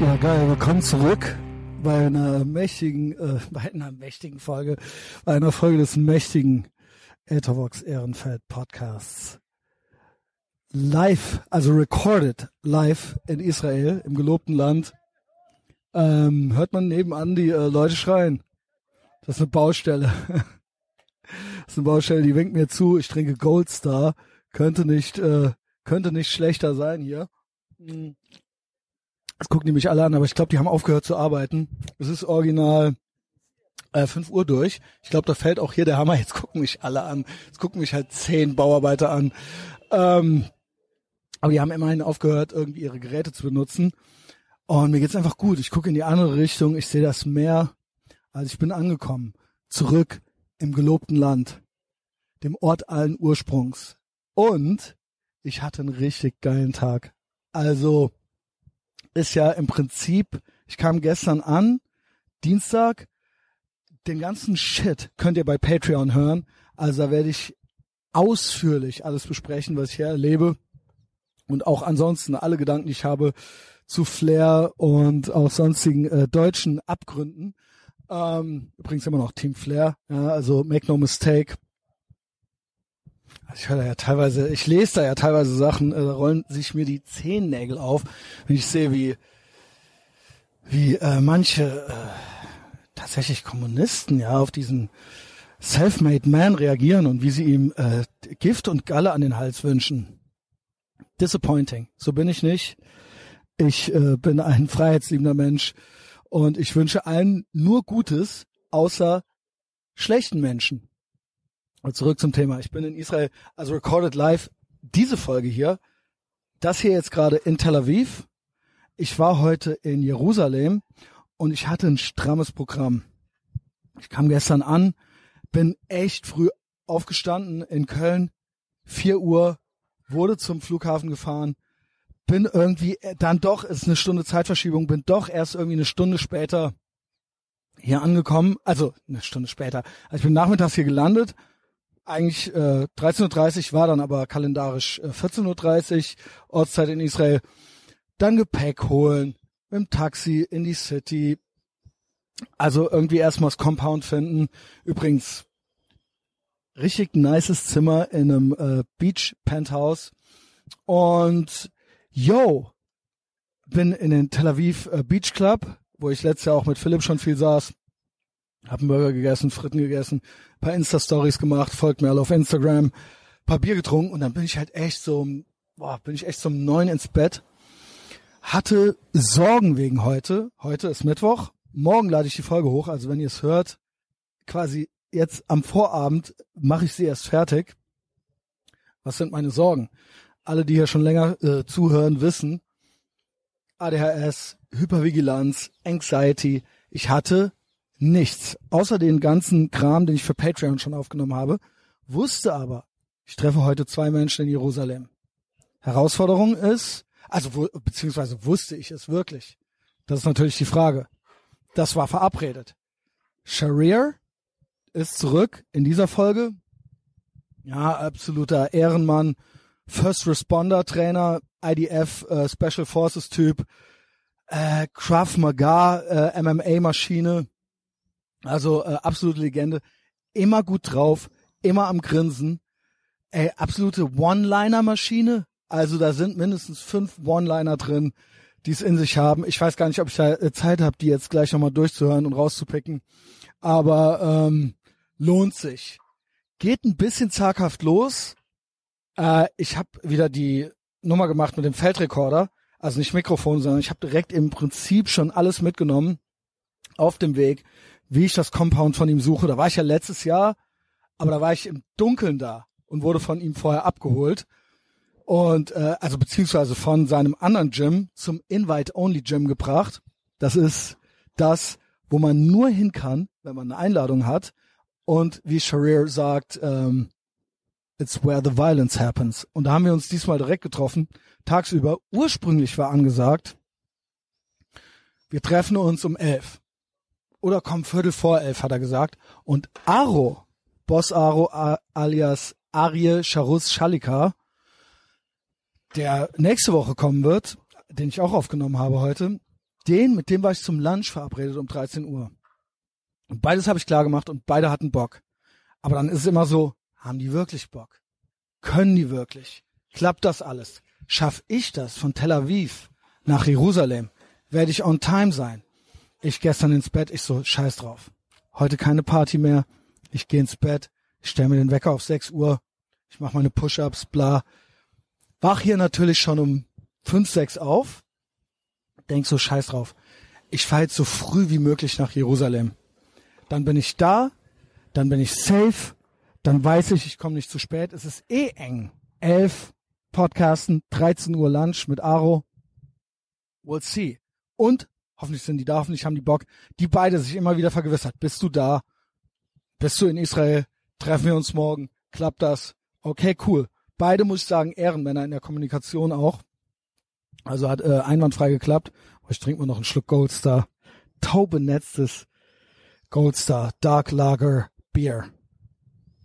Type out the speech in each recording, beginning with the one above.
Ja, geil. Willkommen zurück bei einer mächtigen, äh, bei einer mächtigen Folge, bei einer Folge des mächtigen Ethervox Ehrenfeld Podcasts. Live, also recorded live in Israel, im gelobten Land. Ähm, hört man nebenan die äh, Leute schreien. Das ist eine Baustelle. das ist eine Baustelle, die winkt mir zu. Ich trinke Gold Star. Könnte nicht, äh, könnte nicht schlechter sein hier. Mhm. Das gucken die mich alle an, aber ich glaube, die haben aufgehört zu arbeiten. Es ist original äh, 5 Uhr durch. Ich glaube, da fällt auch hier der Hammer. Jetzt gucken mich alle an. Jetzt gucken mich halt zehn Bauarbeiter an. Ähm, aber die haben immerhin aufgehört, irgendwie ihre Geräte zu benutzen. Und mir geht's einfach gut. Ich gucke in die andere Richtung. Ich sehe das Meer. Also ich bin angekommen. Zurück im gelobten Land. Dem Ort allen Ursprungs. Und ich hatte einen richtig geilen Tag. Also, ist ja im Prinzip, ich kam gestern an, Dienstag, den ganzen Shit könnt ihr bei Patreon hören. Also da werde ich ausführlich alles besprechen, was ich hier erlebe. Und auch ansonsten alle Gedanken, die ich habe zu Flair und auch sonstigen äh, deutschen Abgründen. Ähm, übrigens immer noch Team Flair, ja, also make no mistake. Also ich höre da ja teilweise, ich lese da ja teilweise Sachen, äh, da rollen sich mir die Zehennägel auf, wenn ich sehe, wie wie äh, manche äh, tatsächlich Kommunisten ja auf diesen Self-Made Man reagieren und wie sie ihm äh, Gift und Galle an den Hals wünschen. Disappointing. So bin ich nicht. Ich äh, bin ein freiheitsliebender Mensch und ich wünsche allen nur Gutes, außer schlechten Menschen. Und zurück zum Thema. Ich bin in Israel, also recorded live, diese Folge hier. Das hier jetzt gerade in Tel Aviv. Ich war heute in Jerusalem und ich hatte ein strammes Programm. Ich kam gestern an, bin echt früh aufgestanden in Köln, vier Uhr, wurde zum Flughafen gefahren, bin irgendwie dann doch, ist eine Stunde Zeitverschiebung, bin doch erst irgendwie eine Stunde später hier angekommen, also eine Stunde später. Also ich bin nachmittags hier gelandet, eigentlich äh, 13.30 Uhr war dann aber kalendarisch äh, 14.30 Uhr, Ortszeit in Israel. Dann Gepäck holen, mit dem Taxi in die City. Also irgendwie erstmal das Compound finden. Übrigens, richtig nices Zimmer in einem äh, Beach Penthouse. Und yo, bin in den Tel Aviv äh, Beach Club, wo ich letztes Jahr auch mit Philipp schon viel saß. Hab einen Burger gegessen, Fritten gegessen, paar Insta-Stories gemacht, folgt mir alle auf Instagram, paar Bier getrunken und dann bin ich halt echt so, boah, bin ich echt so neun ins Bett. Hatte Sorgen wegen heute. Heute ist Mittwoch. Morgen lade ich die Folge hoch. Also wenn ihr es hört, quasi jetzt am Vorabend mache ich sie erst fertig. Was sind meine Sorgen? Alle, die hier schon länger äh, zuhören, wissen, ADHS, Hypervigilanz, Anxiety. Ich hatte nichts, außer den ganzen Kram, den ich für Patreon schon aufgenommen habe, wusste aber, ich treffe heute zwei Menschen in Jerusalem. Herausforderung ist, also beziehungsweise wusste ich es wirklich. Das ist natürlich die Frage. Das war verabredet. Sharir ist zurück in dieser Folge. Ja, absoluter Ehrenmann, First Responder Trainer, IDF äh, Special Forces Typ, äh, Krav Maga äh, MMA Maschine, also äh, absolute Legende. Immer gut drauf, immer am Grinsen. Ey, absolute One-Liner-Maschine. Also da sind mindestens fünf One-Liner drin, die es in sich haben. Ich weiß gar nicht, ob ich da äh, Zeit habe, die jetzt gleich nochmal durchzuhören und rauszupicken. Aber ähm, lohnt sich. Geht ein bisschen zaghaft los. Äh, ich habe wieder die Nummer gemacht mit dem Feldrekorder. Also nicht Mikrofon, sondern ich habe direkt im Prinzip schon alles mitgenommen auf dem Weg wie ich das Compound von ihm suche. Da war ich ja letztes Jahr, aber da war ich im Dunkeln da und wurde von ihm vorher abgeholt. Und äh, also beziehungsweise von seinem anderen Gym zum Invite-Only-Gym gebracht. Das ist das, wo man nur hin kann, wenn man eine Einladung hat. Und wie Sharir sagt, ähm, it's where the violence happens. Und da haben wir uns diesmal direkt getroffen, tagsüber. Ursprünglich war angesagt, wir treffen uns um elf oder komm Viertel vor elf, hat er gesagt. Und Aro, Boss Aro alias Arie Charus Schalika, der nächste Woche kommen wird, den ich auch aufgenommen habe heute, den, mit dem war ich zum Lunch verabredet um 13 Uhr. Und beides habe ich klar gemacht und beide hatten Bock. Aber dann ist es immer so, haben die wirklich Bock? Können die wirklich? Klappt das alles? Schaff ich das von Tel Aviv nach Jerusalem? Werde ich on time sein? Ich gestern ins Bett, ich so, scheiß drauf. Heute keine Party mehr. Ich gehe ins Bett, ich stelle mir den Wecker auf 6 Uhr, ich mache meine Push-ups, bla. Wach hier natürlich schon um 5, 6 auf. Denk so, scheiß drauf. Ich fahre jetzt so früh wie möglich nach Jerusalem. Dann bin ich da, dann bin ich safe, dann weiß ich, ich komme nicht zu spät. Es ist eh eng. 11 Podcasten, 13 Uhr Lunch mit Aro. We'll see. Und hoffentlich sind die da, hoffentlich haben die Bock, die beide sich immer wieder vergewissert. Bist du da? Bist du in Israel? Treffen wir uns morgen? Klappt das? Okay, cool. Beide muss ich sagen, Ehrenmänner in der Kommunikation auch. Also hat äh, einwandfrei geklappt. Ich trinke mir noch einen Schluck Goldstar. Taubenetztes Goldstar Dark Lager Bier.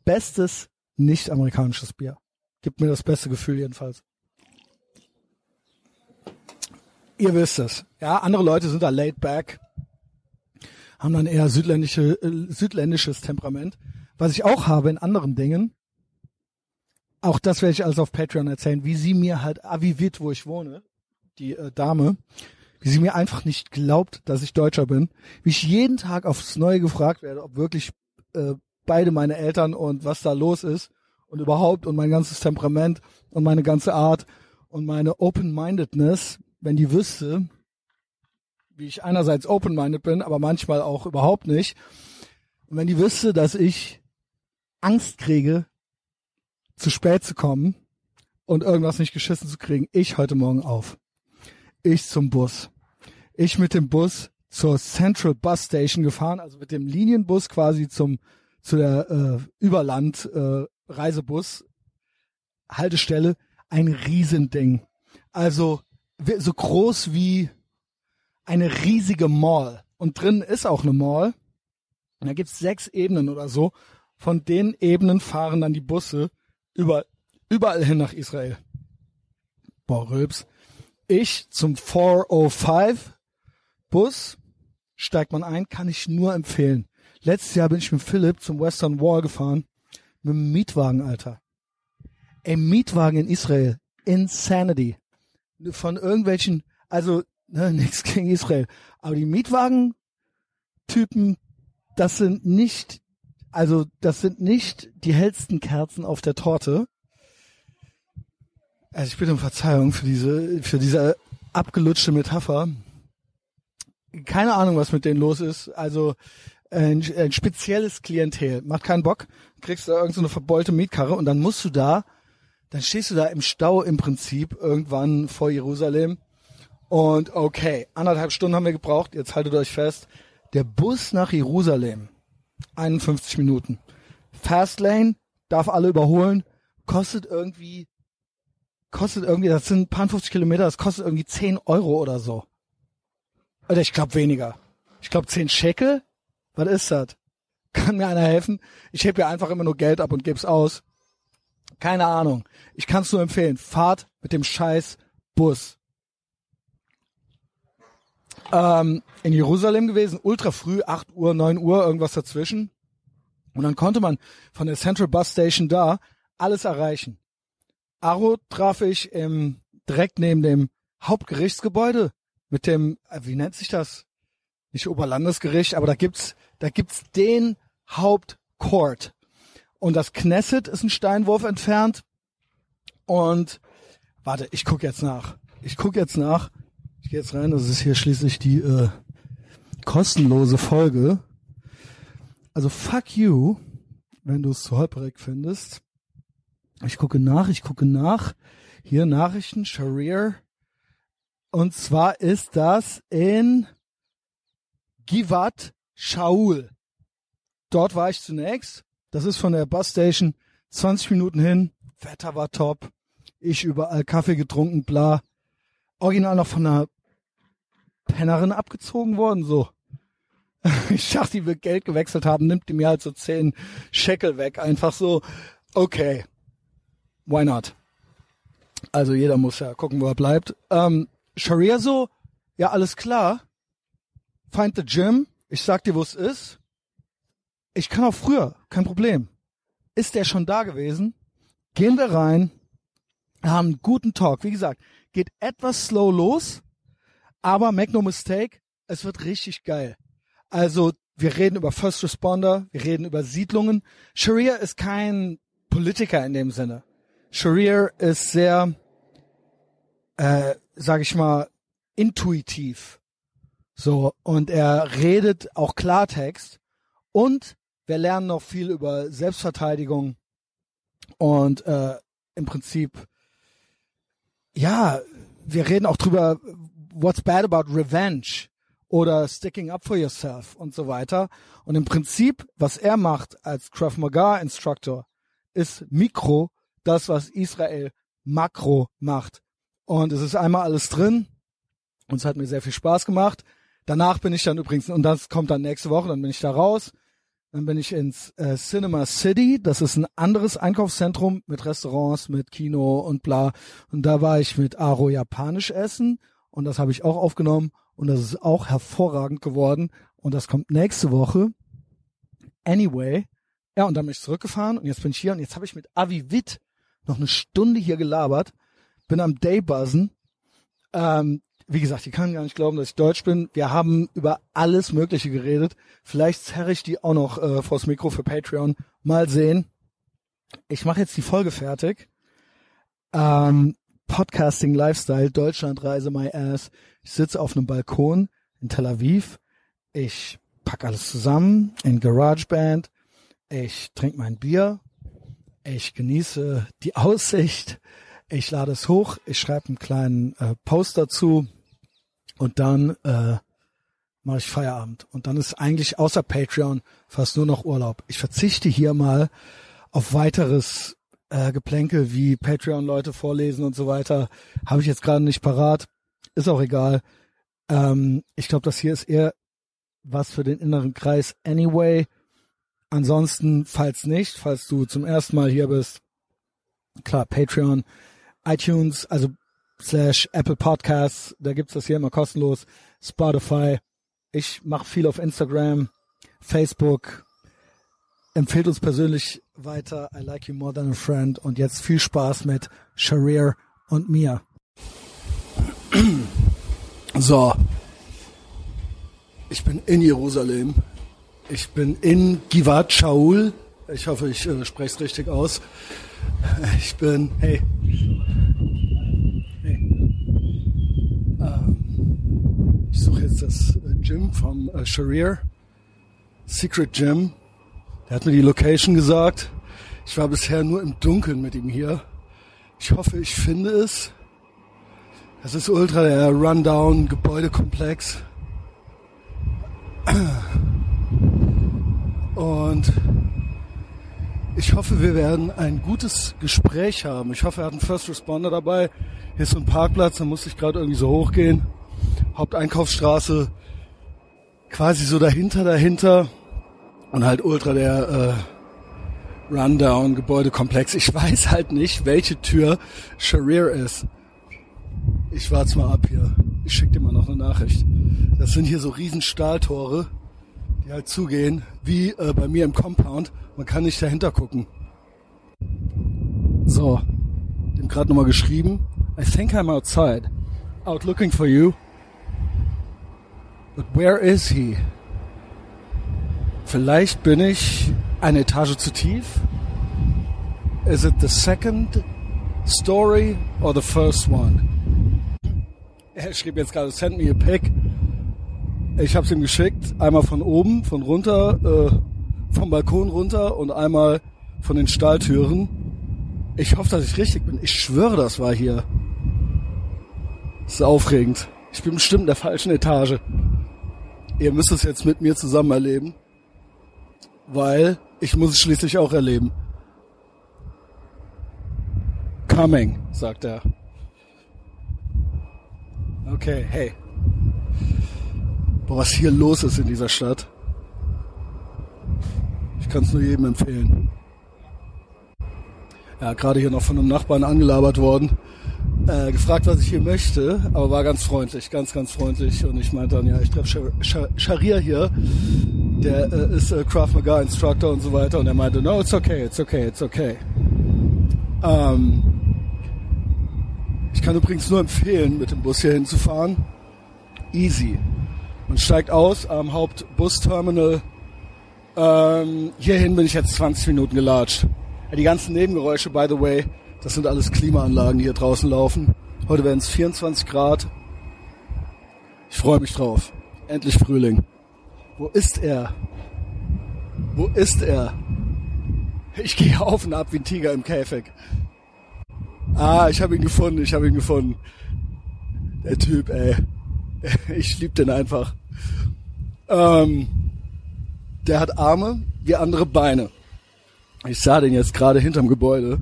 Bestes nicht-amerikanisches Bier. Gibt mir das beste Gefühl jedenfalls. Ihr wisst es. Ja, andere Leute sind da laid back, haben dann eher südländische, äh, südländisches Temperament. Was ich auch habe in anderen Dingen, auch das werde ich alles auf Patreon erzählen, wie sie mir halt avivit, wo ich wohne, die äh, Dame, wie sie mir einfach nicht glaubt, dass ich Deutscher bin, wie ich jeden Tag aufs Neue gefragt werde, ob wirklich äh, beide meine Eltern und was da los ist und überhaupt und mein ganzes Temperament und meine ganze Art und meine Open-Mindedness, wenn die wüsste, wie ich einerseits open-minded bin, aber manchmal auch überhaupt nicht. Und wenn die wüsste, dass ich Angst kriege, zu spät zu kommen und irgendwas nicht geschissen zu kriegen, ich heute Morgen auf. Ich zum Bus. Ich mit dem Bus zur Central Bus Station gefahren, also mit dem Linienbus quasi zum zu der äh, Überland äh, Reisebus Haltestelle ein Riesending. Also so groß wie eine riesige Mall. Und drin ist auch eine Mall. Und da gibt's sechs Ebenen oder so. Von den Ebenen fahren dann die Busse über, überall hin nach Israel. Boah, Röps. Ich zum 405 Bus steigt man ein, kann ich nur empfehlen. Letztes Jahr bin ich mit Philipp zum Western Wall gefahren. Mit einem Mietwagen, Alter. Ey, Mietwagen in Israel. Insanity. Von irgendwelchen, also, ne, nix gegen Israel. Aber die Mietwagen-Typen, das sind nicht, also, das sind nicht die hellsten Kerzen auf der Torte. Also, ich bitte um Verzeihung für diese, für diese abgelutschte Metapher. Keine Ahnung, was mit denen los ist. Also, ein, ein spezielles Klientel. Macht keinen Bock, kriegst da irgendeine so verbeulte Mietkarre und dann musst du da, dann stehst du da im Stau im Prinzip irgendwann vor Jerusalem und okay, anderthalb Stunden haben wir gebraucht, jetzt haltet euch fest, der Bus nach Jerusalem, 51 Minuten. Fastlane, darf alle überholen, kostet irgendwie, kostet irgendwie, das sind ein paar 50 Kilometer, das kostet irgendwie 10 Euro oder so. Oder ich glaube weniger. Ich glaube 10 Shekel was ist das? Kann mir einer helfen? Ich heb ja einfach immer nur Geld ab und geb's aus. Keine Ahnung. Ich kann's nur empfehlen. Fahrt mit dem scheiß Bus. Ähm, in Jerusalem gewesen, ultra früh, 8 Uhr, 9 Uhr, irgendwas dazwischen. Und dann konnte man von der Central Bus Station da alles erreichen. Aro traf ich im, direkt neben dem Hauptgerichtsgebäude mit dem, äh, wie nennt sich das? Nicht Oberlandesgericht, aber da gibt's da gibt's den Hauptcourt. Und das Knesset ist ein Steinwurf entfernt. Und warte, ich guck jetzt nach. Ich guck jetzt nach. Ich gehe jetzt rein. Das ist hier schließlich die äh, kostenlose Folge. Also fuck you, wenn du es zu holperig findest. Ich gucke nach, ich gucke nach. Hier Nachrichten, Sharir. Und zwar ist das in Givat Shaul. Dort war ich zunächst. Das ist von der Busstation 20 Minuten hin. Wetter war top. Ich überall Kaffee getrunken, bla. Original noch von einer Pennerin abgezogen worden, so. Ich dachte, die will Geld gewechselt haben, nimmt die mir halt so 10 Shekel weg. Einfach so, okay. Why not? Also jeder muss ja gucken, wo er bleibt. Ähm, Sharia so, ja, alles klar. Find the gym. Ich sag dir, wo es ist. Ich kann auch früher, kein Problem. Ist der schon da gewesen? Gehen wir rein, haben einen guten Talk. Wie gesagt, geht etwas slow los, aber make no mistake, es wird richtig geil. Also, wir reden über First Responder, wir reden über Siedlungen. Sharia ist kein Politiker in dem Sinne. Sharia ist sehr, äh, sag ich mal, intuitiv. So, und er redet auch Klartext und wir lernen noch viel über Selbstverteidigung und äh, im Prinzip, ja, wir reden auch drüber, what's bad about revenge oder sticking up for yourself und so weiter. Und im Prinzip, was er macht als Krav Maga Instructor, ist Mikro das, was Israel Makro macht. Und es ist einmal alles drin. Und es hat mir sehr viel Spaß gemacht. Danach bin ich dann übrigens, und das kommt dann nächste Woche, dann bin ich da raus. Dann bin ich ins äh, Cinema City. Das ist ein anderes Einkaufszentrum mit Restaurants, mit Kino und bla. Und da war ich mit Aro japanisch essen. Und das habe ich auch aufgenommen. Und das ist auch hervorragend geworden. Und das kommt nächste Woche. Anyway. Ja, und dann bin ich zurückgefahren. Und jetzt bin ich hier. Und jetzt habe ich mit Avi Witt noch eine Stunde hier gelabert. Bin am Daybuzzen. Ähm, wie gesagt, die kann gar nicht glauben, dass ich Deutsch bin. Wir haben über alles Mögliche geredet. Vielleicht zerre ich die auch noch äh, vors Mikro für Patreon. Mal sehen. Ich mache jetzt die Folge fertig. Ähm, Podcasting Lifestyle, Deutschlandreise, my ass. Ich sitze auf einem Balkon in Tel Aviv. Ich pack alles zusammen in GarageBand. Ich trinke mein Bier. Ich genieße die Aussicht. Ich lade es hoch. Ich schreibe einen kleinen äh, Post dazu und dann äh, mache ich Feierabend. Und dann ist eigentlich außer Patreon fast nur noch Urlaub. Ich verzichte hier mal auf weiteres äh, Geplänkel wie Patreon-Leute vorlesen und so weiter. Habe ich jetzt gerade nicht parat. Ist auch egal. Ähm, ich glaube, das hier ist eher was für den inneren Kreis anyway. Ansonsten, falls nicht, falls du zum ersten Mal hier bist, klar, Patreon, iTunes, also slash Apple Podcasts, da gibt's das hier immer kostenlos, Spotify. Ich mache viel auf Instagram, Facebook. Empfehlt uns persönlich weiter. I like you more than a friend. Und jetzt viel Spaß mit Sharir und mir. So. Ich bin in Jerusalem. Ich bin in Givat Shaul. Ich hoffe, ich äh, spreche es richtig aus. Ich bin, hey, Ich suche jetzt das äh, Gym vom äh, Sharir. Secret Gym. Der hat mir die Location gesagt. Ich war bisher nur im Dunkeln mit ihm hier. Ich hoffe, ich finde es. Das ist ultra der Rundown Gebäudekomplex. Und ich hoffe, wir werden ein gutes Gespräch haben. Ich hoffe, er hat einen First Responder dabei. Hier ist so ein Parkplatz, da muss ich gerade irgendwie so hochgehen. Haupteinkaufsstraße quasi so dahinter, dahinter und halt ultra der äh, Rundown Gebäudekomplex. Ich weiß halt nicht, welche Tür Sharir ist. Ich warte mal ab hier. Ich schicke dir mal noch eine Nachricht. Das sind hier so riesen Stahltore, die halt zugehen, wie äh, bei mir im Compound. Man kann nicht dahinter gucken. So, dem gerade nochmal geschrieben. I think I'm outside. Out looking for you. But where is he? Vielleicht bin ich eine Etage zu tief. Is it the second story or the first one? Er schrieb jetzt gerade, send me a pic. Ich habe es ihm geschickt, einmal von oben, von runter, äh, vom Balkon runter und einmal von den Stahltüren. Ich hoffe, dass ich richtig bin. Ich schwöre, das war hier. Das ist aufregend. Ich bin bestimmt in der falschen Etage ihr müsst es jetzt mit mir zusammen erleben, weil ich muss es schließlich auch erleben. Coming, sagt er. Okay, hey. Boah, was hier los ist in dieser Stadt. Ich kann es nur jedem empfehlen. Ja, gerade hier noch von einem Nachbarn angelabert worden. Äh, gefragt, was ich hier möchte, aber war ganz freundlich, ganz, ganz freundlich. Und ich meinte dann, ja, ich treffe Sharia hier, der äh, ist äh, Krav Maga Instructor und so weiter. Und er meinte, no, it's okay, it's okay, it's okay. Ähm, ich kann übrigens nur empfehlen, mit dem Bus hier hinzufahren. Easy. Man steigt aus am Hauptbusterminal. Ähm, hierhin bin ich jetzt 20 Minuten gelatscht. Die ganzen Nebengeräusche, by the way, das sind alles Klimaanlagen, die hier draußen laufen. Heute werden es 24 Grad. Ich freue mich drauf. Endlich Frühling. Wo ist er? Wo ist er? Ich gehe auf und ab wie ein Tiger im Käfig. Ah, ich habe ihn gefunden, ich habe ihn gefunden. Der Typ, ey. Ich lieb den einfach. Ähm, der hat Arme wie andere Beine. Ich sah den jetzt gerade hinterm Gebäude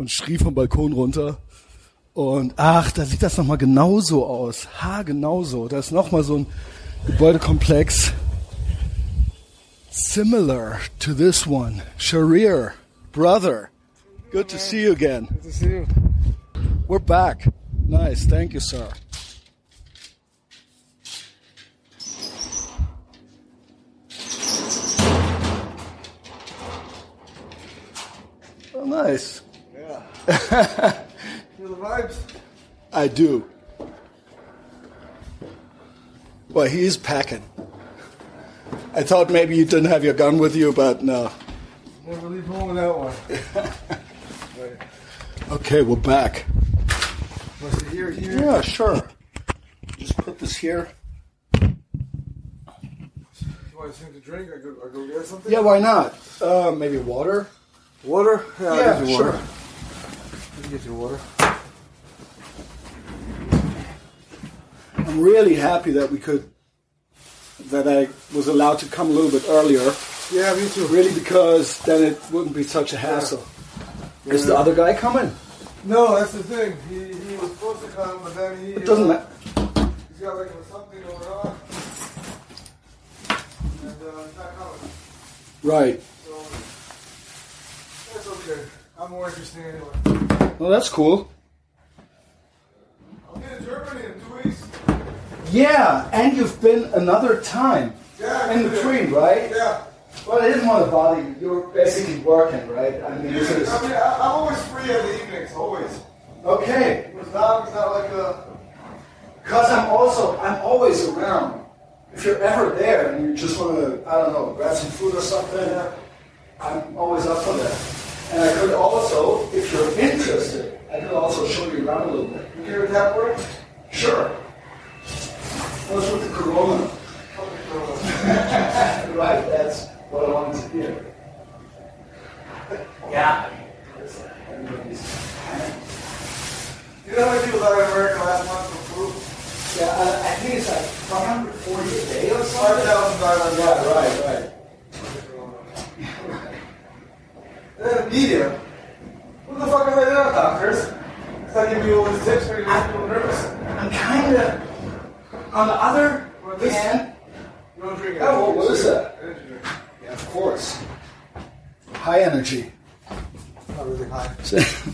und schrie vom Balkon runter. Und ach, da sieht das nochmal genauso aus. Ha, genauso. Da ist nochmal so ein Gebäudekomplex. Similar to this one. Sharir, brother. Good to see you again. Good to see you. We're back. Nice. Thank you, sir. Oh, nice. Feel the vibes? I do. Well, he is packing. I thought maybe you didn't have your gun with you, but no. Never leave home without one. right. Okay, we're back. Was it here, here? Yeah, sure. Just put this here. Want something to drink? I go, I go get something? Yeah, why not? Uh, maybe water? Water? Yeah, Yeah, water. sure. Get you water. I'm really happy that we could, that I was allowed to come a little bit earlier. Yeah, me too. Really, because then it wouldn't be such a hassle. Is the other guy coming? No, that's the thing. He, he was supposed to come, but then he. It doesn't uh, matter. He's got like something going on. And uh, he's not coming. Right. So. That's okay. I'm more interesting anyway. Well, that's cool. I'll be in Germany in two weeks. Yeah, and you've been another time Yeah. in yeah. between, right? Yeah. Well, I didn't want to bother you. You're basically working, right? I mean, this is I mean, I, I'm always free in the evenings, always. okay. It's not, it's not like a. Because I'm also, I'm always around. If you're ever there and you just want to, I don't know, grab some food or something, I'm always up for that. And I could also, if you're interested, I could also show you around a little bit. You hear that word? Sure. What's with the corona? right, that's what I wanted to hear. Yeah. Everybody's- You know how many people died in America last month from flu? Yeah, I, I think it's like 540 a day or Five something. thousand died on Yeah, right, right. And then the media. What the fuck are they doing, doctors? It's not giving you all these tips for making people nervous. I'm kind of on the other This- hand. You don't drink it. Oh, well, what is that? Energy drink. Yeah, of course. High energy. Not really high.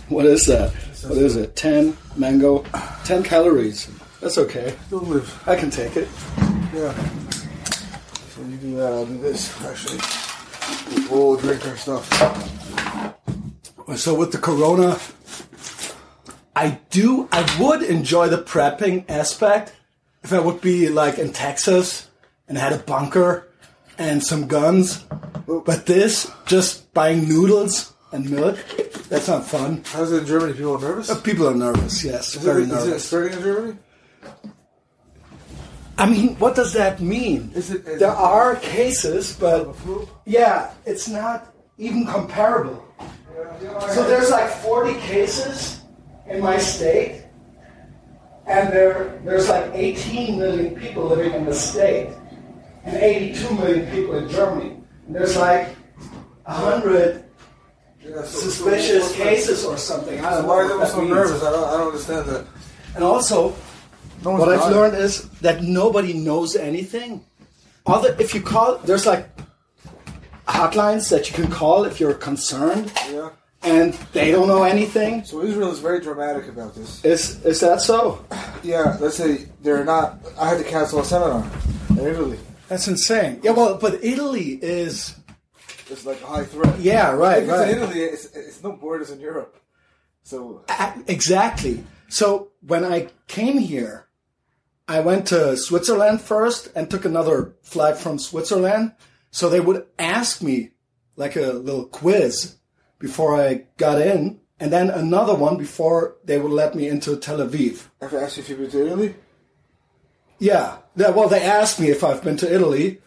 what is that? What is it? 10 mango, 10 calories. That's okay. Still live. I can take it. Yeah. So you do that, I'll do this. Actually, we'll drink our stuff. So with the corona, I do, I would enjoy the prepping aspect if I would be like in Texas and had a bunker and some guns. But this, just buying noodles and milk, that's not fun. How's it in Germany? People are nervous? Uh, people are nervous, yes, Is very it, is it nervous. spreading in Germany? I mean, what does that mean? Is it- is there it- are cases, but yeah, it's not even comparable. Yeah, you know, I So there's like 40 cases in my state, and there there's like 18 million people living in the state, and 82 million people in Germany. And there's like 100 Yeah, so- suspicious so- cases or something. I don't know why are they that so means. nervous? I don't, I don't understand that. And also, No what I've learned is that nobody knows anything. Other, if you call, there's like hotlines that you can call if you're concerned, Yeah. and they don't know anything. So Israel is very dramatic about this. Is is that so? Yeah, let's say they're not. I had to cancel a seminar in Italy. That's insane. Yeah, well, but Italy is. It's like a high threat. Yeah, right, If right. It's in Italy. It's, it's no borders in Europe. So Exactly. So when I came here, I went to Switzerland first and took another flight from Switzerland. So they would ask me like a little quiz before I got in, and then another one before they would let me into Tel Aviv. if I ask you if you've been to Italy, Yeah. Yeah, Well, they asked me if I've been to Italy,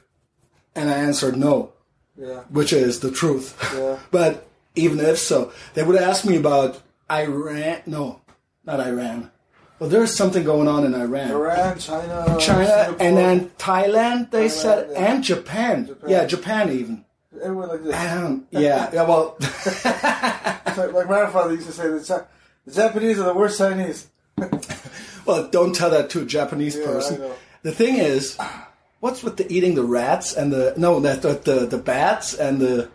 and I answered no, yeah, which is the truth. Yeah. but even if so, they would ask me about Iran. No, not Iran. Well, there's something going on in Iran. Iran, China, China Singapore, and then Thailand, they said, yeah. and Japan. Japan. Yeah, Japan even. everywhere like this. Um, yeah, yeah, well, like my grandfather used to say the, the Japanese are the worst Chinese. well, don't tell that to a Japanese Yeah, person. The thing is, what's with the eating the rats and the no, the the, the, bats and the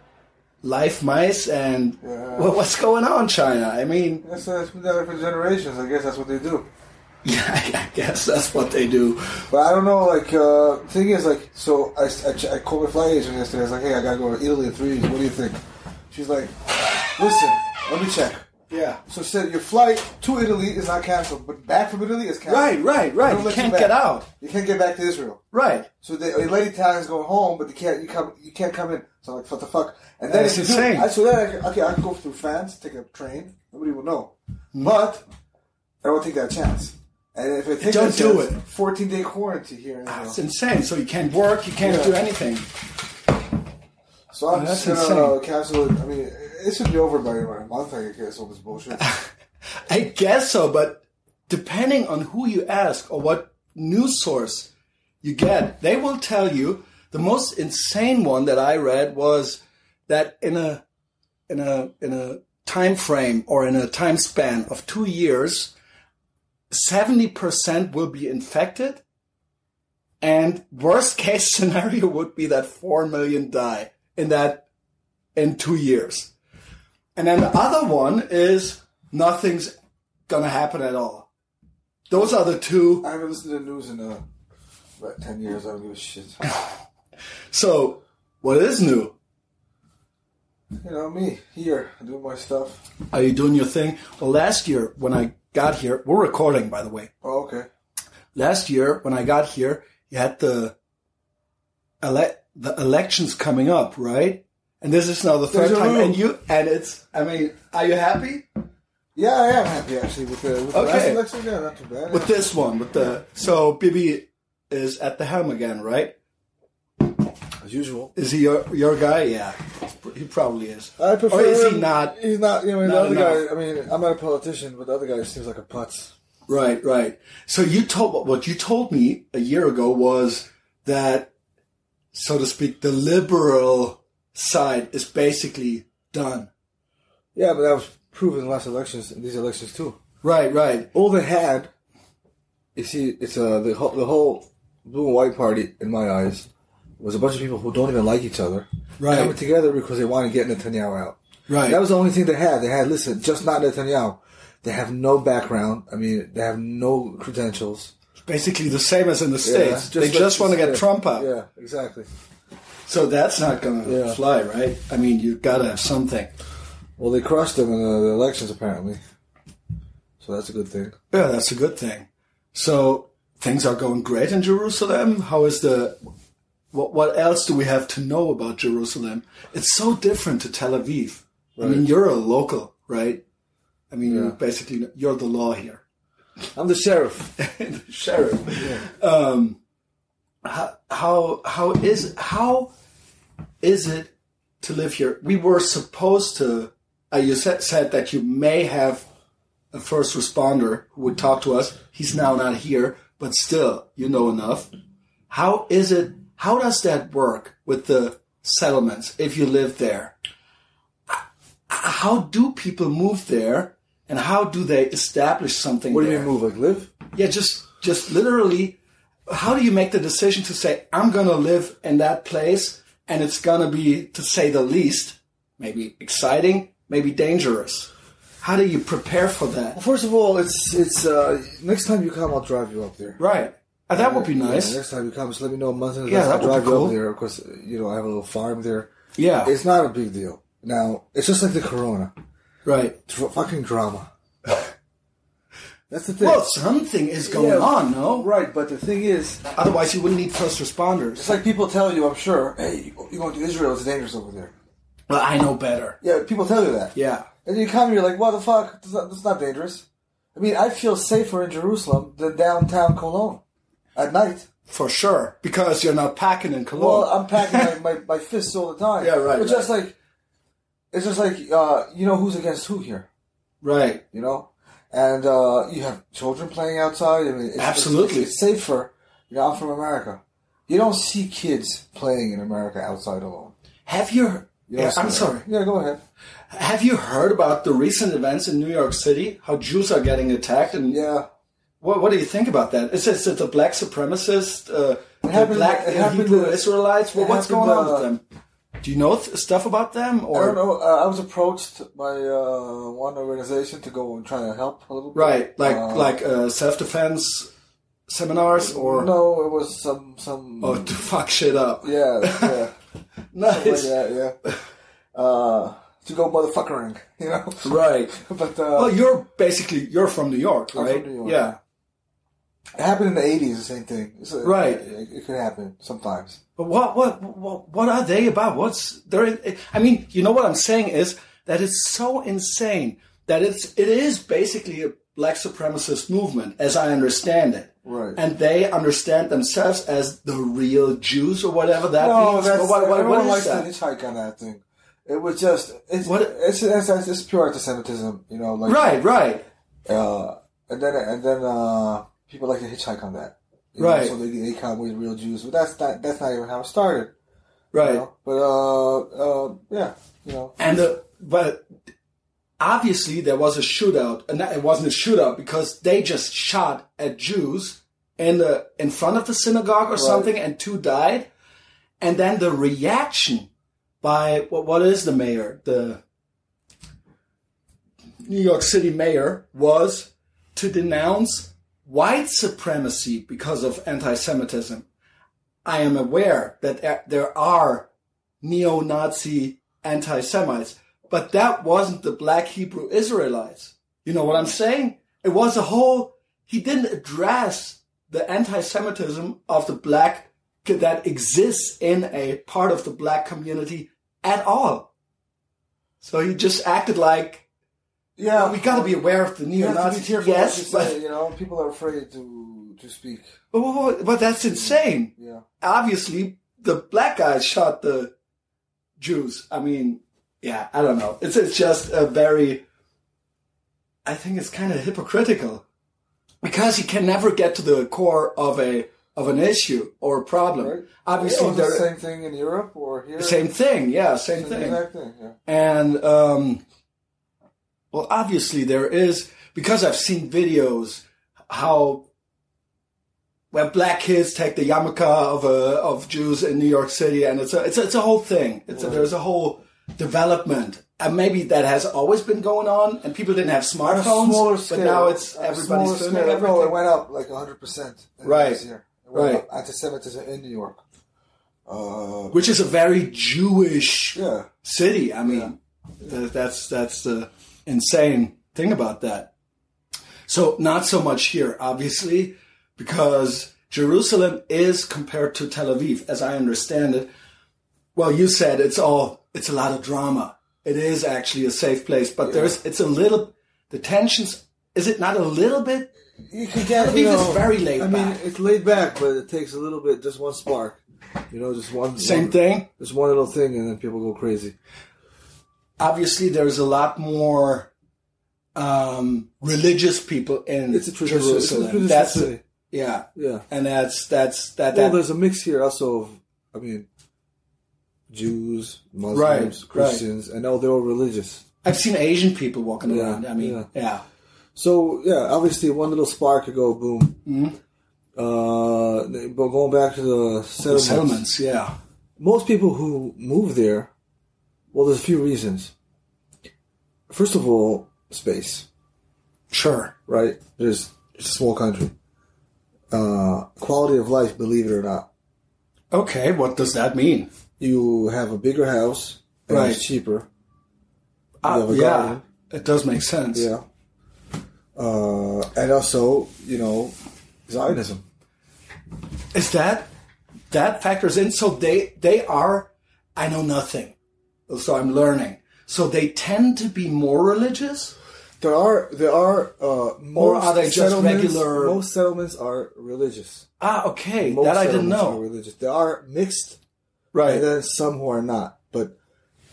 live mice and Yeah. well, what's going on, China? I mean, That's, it's been there for generations. I guess that's what they do. yeah, I guess that's what they do. But I don't know. Like, uh, thing is, like, so I, I, I called my flight agent yesterday. I was like, hey, I gotta go to Italy in three weeks. What do you think? She's like, listen, let me check. Yeah. So said your flight to Italy is not canceled, but back from Italy is canceled. Right, right, right. You can't back. get out. You can't get back to Israel. Right. So they let Italians go home, but they can't. You come. You can't come in. So I'm like, what the fuck? And then you insane. Do, I, so then, I, can- okay, I can go through France, take a train. Nobody will know. But I don't take that chance. And if I take Don't do chance, it. 14 day quarantine here. In ah, It's Israel. insane. So you can't work, you can't Yeah. do anything. So I'm Oh, just gonna insane. cancel it. I mean, it should be over by a month. I guess all this bullshit. I guess so, but depending on who you ask or what news source you get, they will tell you the most insane one that I read was that in a in a in a time frame or in a time span of 2 years 70% will be infected and worst case scenario would be that 4 million die in that in 2 years. And then the other one is nothing's gonna happen at all. Those are the two. I haven't listened to the news in uh, about 10 years. I don't give a shit. So, what is new? You know, me here doing my stuff. Are you doing your thing? Well, last year when I got here, we're recording, by the way. Oh, okay. Last year when I got here, you had the ele- the elections coming up, right? And this is now the third time, vu. and you and it's. I mean, are you happy Yeah, I am happy actually with the, with the last election. Yeah, not too bad. with this one? With the so Bibi is at the helm again, right? As usual. Is he your your guy? Yeah, he probably is. I prefer. Or is he not? He's not. You know, the other enough. guy. I mean, I'm not a politician, but the other guy seems like a putz. Right, right. So you told what you told me a year ago was that, so to speak, the liberal side is basically done. Yeah, but that was proven in the last elections, in these elections too. Right, right. All they had, you see, it's uh, the whole, the whole blue and white party, in my eyes, was a bunch of people who don't even like each other, Right. coming together because they want to get Netanyahu out. Right. That was the only thing they had. They had, listen, just not Netanyahu. They have no background. I mean, they have no credentials. basically the same as in the states. they just want to get Trump out. Yeah, exactly. So that's not going to Yeah. fly, right? I mean, you've got to have something. Well, they crushed them in uh, the elections, apparently. So that's a good thing. Yeah, that's a good thing. So things are going great in Jerusalem. How is the what what else do we have to know about Jerusalem? It's so different to Tel Aviv. I mean, you're a local, right? I mean, you're basically you're the law here. I'm the sheriff. the sheriff. Um, how, how how is how is it to live here? We were supposed to. Uh, you said said that you may have a first responder who would talk to us. He's now not here, but still, you know enough. How is it? How does that work with the settlements if you live there? How do people move there, and how do they establish something? What do you mean move? Like live? Yeah, just just literally, how do you make the decision to say I'm gonna live in that place and it's gonna be, to say the least, maybe exciting maybe dangerous. How do you prepare for that? Well, First of all, it's it's uh, next time you come, I'll drive you up there. Right. Uh, that would be Yeah, nice. next time you come, just let me know a month in Yeah, that I'll would drive be you cool. up there because you know I have a little farm there. Yeah. It's not a big deal. Now it's just like the corona, Right. Dr- fucking drama. That's the thing. Well, something is going Yeah. on, no? right, but the thing is, Otherwise, you wouldn't need first responders. it's like people tell you, I'm sure, hey, you're going to Israel, it's dangerous over there. Well, I know better. Yeah, people tell you that. Yeah. And you come, you're like, what the fuck? That's not, that's not dangerous. I mean, I feel safer in Jerusalem than downtown Cologne at night. For sure. Because you're not packing in Cologne. Well, I'm packing my, my, my fists all the time. Yeah, right, It's just like, it's just like, uh, you know who's against who here, right. you know? And, uh, you have children playing outside. I mean, it's, Absolutely. It's, it's safer. You know, I'm from America. You don't see kids playing in America outside alone. Have you... You Yeah, I'm that. sorry. Yeah, go ahead. Have you heard about the recent events in New York City? How Jews are getting attacked? And Yeah. what, what do you think about that? Is it, is it the black supremacists, uh, the happened- black happened, Hebrew uh, Israelites? Well, what's going on with uh, them? Do you know th- stuff about them? Or I don't know. Uh, I was approached by uh, one organization to go and try to help a little bit. Right, like Uh, like uh, self defense seminars or no, it was some some. oh to fuck shit up. Yeah, yeah, like Nice. that, yeah. Uh, to go motherfuckering, you know. Right. But uh, Well, you're basically you're from New York, I'm right? from New York, Yeah. It happened in the '80s. The same thing. A- Right. It, it could happen sometimes. But what what what what are they about? What's there? I mean, you know what I'm saying is that it's so insane that it's it is basically a black supremacist movement, as I understand it. Right. And they understand themselves as the real Jews or whatever that no, means. that's what, what, everyone what is likes that? to hitchhike on that thing. It was just it's What- it's, it's, it's, it's pure anti-Semitism, you know. Like Right, right. Uh, and then and then uh, people like to hitchhike on that. You know, Right. so they, they come with real Jews, but that's not that's not even how it started. Right. You know? But uh, uh, yeah, you know. And the, but obviously there was a shootout, and it wasn't a shootout because they just shot at Jews in the in front of the synagogue or something, and two died. And then the reaction by what what is the mayor, the New York City mayor, was to denounce white supremacy because of anti-Semitism. I am aware that there- are neo-Nazi anti-Semites, but that wasn't the black Hebrew Israelites. You know what I'm saying? It was a whole, he didn't address the anti-Semitism of the black that exists in a part of the black community at all. So he just acted like, Yeah, we gotta be aware of the you have to be neo-Nazis. careful what you Yes, say. but, You know, people are afraid to to speak. but, but- but that's insane. Yeah, obviously the black guys shot the Jews. I mean, yeah, I don't know. It's it's just a very I think it's kind of hypocritical because you can never get to the core of a of an issue or a problem. right. Obviously, yeah, the same thing in Europe or here. same thing. Yeah, same Same thing. thing. Yeah. And um, well, obviously there is because I've seen videos how where black kids take the yarmulke of uh, of Jews in New York City, and it's a it's a, it's a whole thing. It's a, there's a whole development, and maybe that has always been going on, and people didn't have On a smartphones, smaller but scale, now it's everybody's smaller filming scale. everything. No, it went up like hundred percent. Right. This year. Right. up. Anti-Semitism in New York. Uh, which is a very Jewish yeah. city. I mean, th- that's that's the insane thing about that. So not so much here, obviously, because Jerusalem is compared to Tel Aviv, as I understand it. Well, you said it's all it's a lot of drama. It is actually a safe place, but there's it's a little the tensions. Is it not a little bit? You can get. Tel You Aviv know, is very laid I mean, it's laid back, but it takes a little bit, just one spark. You know, just one. Same one, thing. Just one little thing, and then people go crazy. Obviously, there's a lot more um, religious people in It's a tradition. It's a Jerusalem. That's city. yeah. Yeah. and that's that's that. Well, that there's a mix here also of, I mean, Jews, Muslims, Right, Christians, and all they're all religious. I've seen Asian people walking Yeah, around. I mean, yeah. yeah, So yeah, obviously one little spark could go boom. Mhm. Uh, but going back to the The settlements, settlements. Yeah, most people who move there, well, there's a few reasons. first of all, space, Sure. right? There's it's a small country. Uh, quality of life, believe it or not, Okay, what does that mean? you have a bigger house and Right. it's cheaper. Uh, yeah, garden. it does make sense. Yeah. Uh, and also, you know, Zionism. Is that that factors in? So they they are. I know nothing, so I'm learning. So they tend to be more religious. There are there are uh, most are they just settlements- regular- Most settlements are religious. Ah, okay, Most that I didn't settlements Are know. religious. There are mixed, Right. and then some who are not. But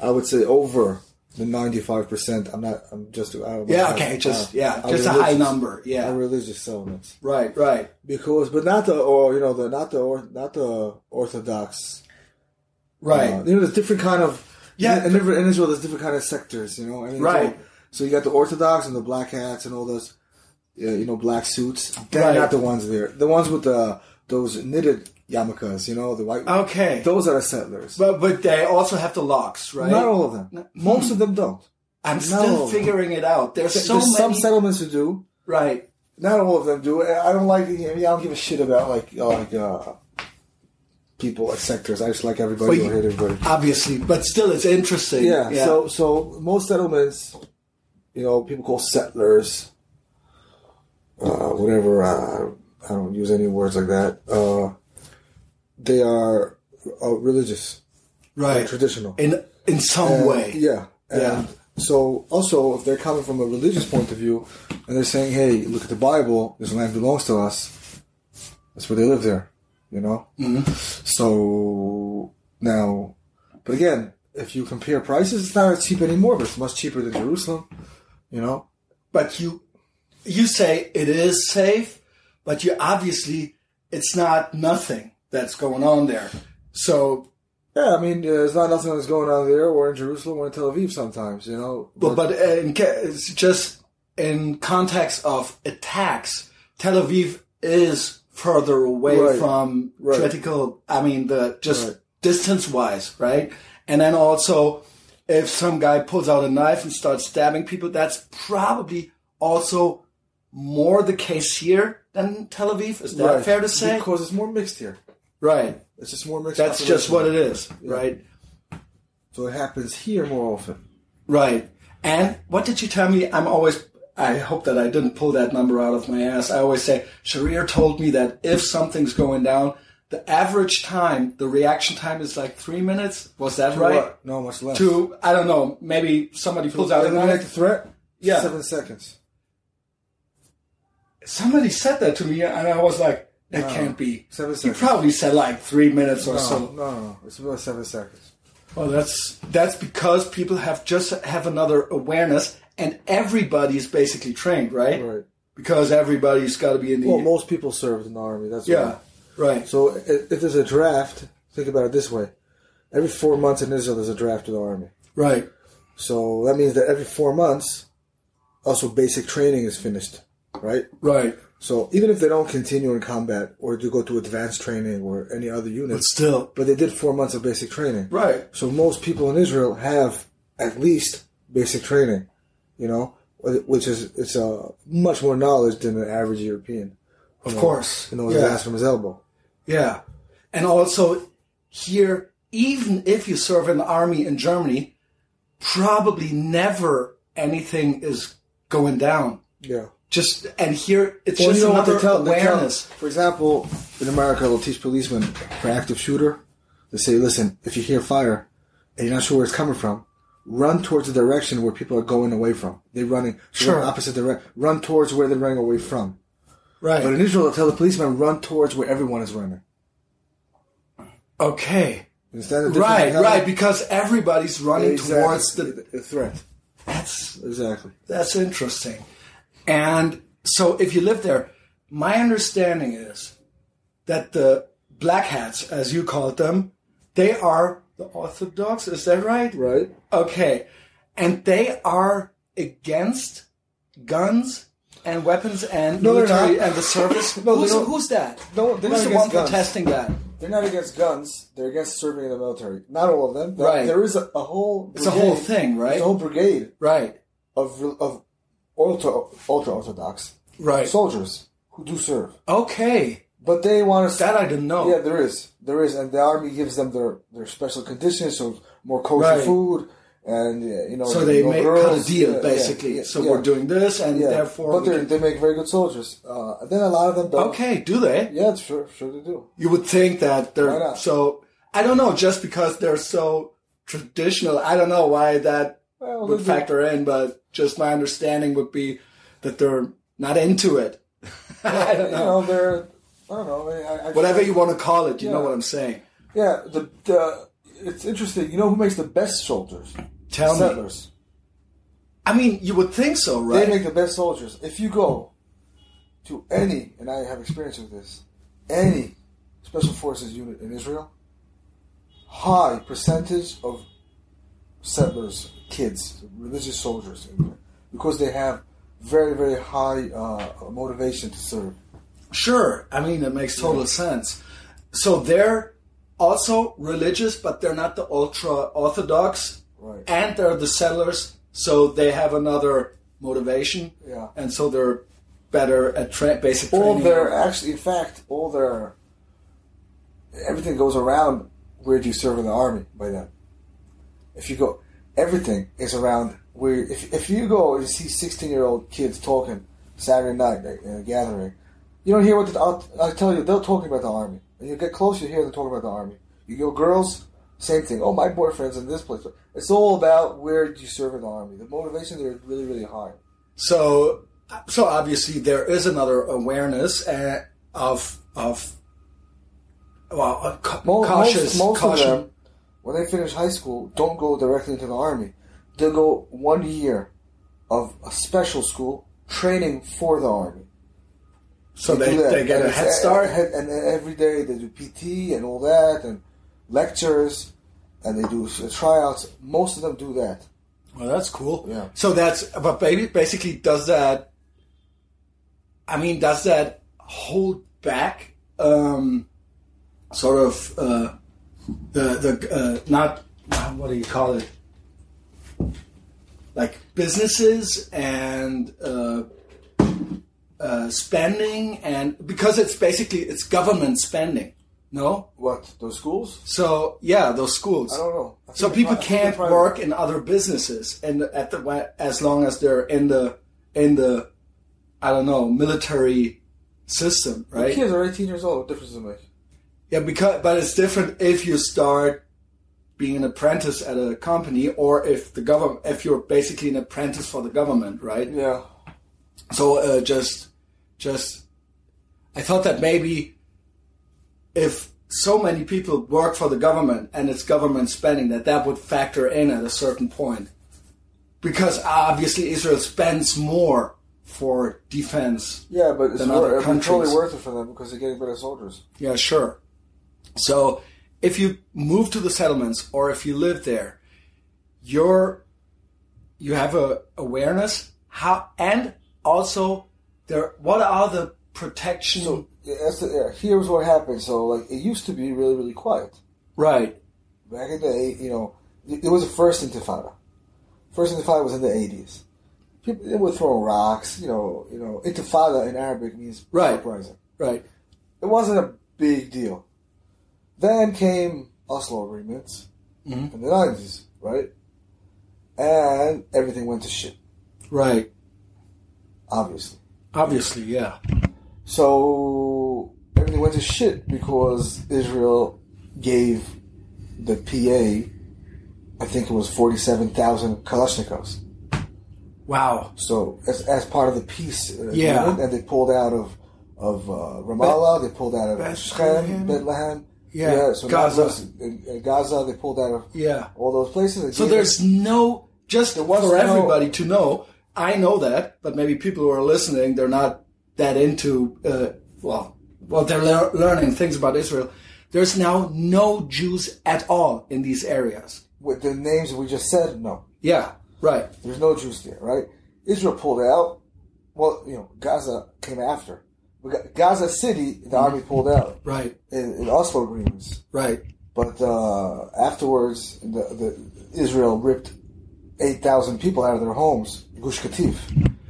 I would say over the ninety five percent. I'm not. I'm just. I don't Yeah. how- Okay. Just are- yeah. are Just a high number. Are Yeah. religious settlements Right. Right. because, but not the or you know the not the or, not the Orthodox. Right. Uh, you know, there's different kind of Yeah, and in, Israel, there's different kind of sectors. You know, I mean, Right. So, so you got the Orthodox and the black hats and all those, uh, you know, black suits. They're Right. not the ones there. The ones with the those knitted yarmulkes. You know, the white. okay. Those are the settlers. But but they also have the locks, right? Not all of them. Most of them don't. I'm not still all figuring it out. There's so There's many. some settlements who do. right. Not all of them do. I don't like. I mean, I don't give a shit about like uh, like uh, people like sectors. I just like everybody. Well, you- hate everybody. Obviously, but still, it's interesting. Yeah, So so most settlements, you know, people call settlers, uh, whatever. Uh, I don't use any words like that. Uh, they are uh, religious, right. traditional. In in some And- way. Yeah. Yeah. So also, if they're coming from a religious point of view, and they're saying, "Hey, look at the Bible. This land belongs to us." That's where they live there, you know. Mm-hmm. So now, but again, if you compare prices, it's not as cheap anymore, but it's much cheaper than Jerusalem, you know. But you you say it is safe, but you obviously it's not nothing that's going on there. So, Yeah, I mean, uh, there's not nothing that's going on there, or in Jerusalem, or in Tel Aviv. Sometimes, you know. but but uh, in, it's just in context of attacks, Tel Aviv is further away Right. from Right. critical. I mean, the just Right. distance wise, right? And then also, if some guy pulls out a knife and starts stabbing people, that's probably also more the case here than Tel Aviv. Is that fair to say? Because it's more mixed here. right. It's just more mixed. That's just what it is, Yeah. right? So it happens here more often. Right. And what did you tell me? I'm always, I hope that I didn't pull that number out of my ass. I always say, Sharir told me that if something's going down, the average time, the reaction time is like three minutes. Was that right? What? No, much less. To, I don't know, maybe somebody pulls out eliminate the threat. Yeah. seven seconds. Somebody said that to me and I was like, that can't be. Seven He seconds. probably said like three minutes or No, so. no, no, no. It's about seven seconds. Well, that's that's because people have just have another awareness, and everybody is basically trained, right? Right. Because everybody's got to be in the Well, most people served in the army. That's yeah, why. right. So i- if there's a draft, think about it this way: every four months in Israel, there's a draft to the army. Right, So that means that every four months, also basic training is finished, right? right. So even if they don't continue in combat or to go to advanced training or any other unit, But still, but they did four months of basic training. right, So most people in Israel have at least basic training, you know, which is it's a much more knowledge than an average European. of course. You know, yeah, ass from his elbow. yeah. And also here, even if you serve in the army in Germany, probably never anything is going down. Yeah. Just and here it's Well, just you know another tell, they tell- awareness. For example, in America, they'll teach policemen for active shooter. They say, listen, if you hear fire and you're not sure where it's coming from, run towards the direction where people are going away from. They're running Sure. run opposite direction. Run towards where they're running away from. Right. But in Israel, they'll tell the policeman, run towards where everyone is running. okay. You understand the? Right, right, because everybody's running Exactly. towards the. the threat. That's Exactly. that's interesting. And so, if you live there, my understanding is that the black hats, as you called them, they are the Orthodox. Is that right? Right. Okay, and they are against guns and weapons and No, military and the service. No, who's, who's that? No, they're who's not the one against guns. protesting that? They're not against guns. They're against serving in the military. Not all of them. Right. There is a, a whole. It's a whole thing, right? There's a whole brigade Right. of of ultra ultra orthodox Right. soldiers who do serve, Okay. but they want to. That I didn't know. Yeah, there is, there is, and the army gives them their their special conditions, so more kosher Right. food, and yeah, you know. So they make girls, cut a deal yeah, basically. yeah, so we're doing this, and therefore. but they make very good soldiers. Uh, then a lot of them don't. okay, do they? Yeah, sure, sure they do. You would think that they're so. I don't know, just because they're so traditional. I don't know why that Well, would do. factor in, but just my understanding would be that they're not into it. I don't You know. know, they're. I don't know. I, I, Whatever you want to call it, you know what I'm saying. Yeah, the, the it's interesting. You know who makes the best soldiers? Tell me. Settlers. I mean, you would think so, right? They make the best soldiers. If you go to any, and I have experience with this, any special forces unit in Israel, high percentage of settlers, kids, religious soldiers, because they have very, very high uh, motivation to serve. Sure. I mean, it makes total sense. So they're also religious, but they're not the ultra orthodox, Right. and they're the settlers, so they have another motivation, Yeah. and so they're better at tra- basic all training. their actually in fact all their everything goes around where do you serve in the army by them if you go everything is around where if, if you go and see 16 year old kids talking saturday night in a gathering you don't hear what the, I'll, I'll tell you they're talking about the army. And you get close you hear them talking about the army. You go girls same thing. Oh my boyfriend's in this place. It's all about where you serve in the army. The motivation there is really really high. So, so obviously there is another awareness uh, of of well, a ca- Mo- cautious most, most caution. of them, when they finish high school, don't go directly into the army. They'll go one year of a special school training for the army. so they, that. they get And a head start. and, and every day they do PT and all that, and lectures, and they do tryouts. Most of them do that. Well, that's cool. Yeah. So that's but baby basically does that. I mean, does that hold back um, sort of uh, the the uh, not uh, what do you call it? Like businesses and uh, uh, spending and because it's basically it's government spending. No, What those schools? so yeah, those schools. I don't know. I So people can't work in other businesses, and at the as long as they're in the in the I don't know military system, right The kids are 18 years old. What difference does it make? Yeah, because but it's different if you start being an apprentice at a company, or if the government if you're basically an apprentice for the government, right? Yeah. So uh, just just I thought that maybe if so many people work for the government and it's government spending that that would factor in at a certain point because obviously Israel spends more for defense Yeah, but it's, other it's totally worth it for them because they're getting better soldiers. yeah sure so if you move to the settlements or if you live there you're you have a awareness how and also there what are the protection So the, here's what happened. So like it used to be really really quiet right back in the. You know, it, it was the first Intifada. First Intifada was in the eighties. People they would throw rocks. You know, you know, Intifada in Arabic means Right. uprising. right It wasn't a big deal. Then came Oslo agreements Mhm. in the nineties, right? And everything went to shit. right Obviously. obviously yeah So everything went to shit because Israel gave the PA, I think it was forty-seven thousand Kalashnikovs. wow So as, as part of the peace uh, Yeah. agreement, and they pulled out of of uh, Ramallah, they pulled out of Bethlehem. Shechem, Bethlehem, Yeah, so Gaza. Gaza, Gaza, they pulled out of yeah all those places. They So there's no just There for no- everybody to know. I know that, but maybe people who are listening, they're not that into. Uh, well, well, they're lear- learning things about Israel. There's now no Jews at all in these areas. with the names we just said. No, Yeah, right. There's no Jews there, right? Israel pulled out. Well, you know, Gaza came after. We got Gaza City, the army pulled out Right, in, in Oslo agreements. right. But uh, afterwards, the, the Israel ripped 8,000 people out of their homes, Gush Katif,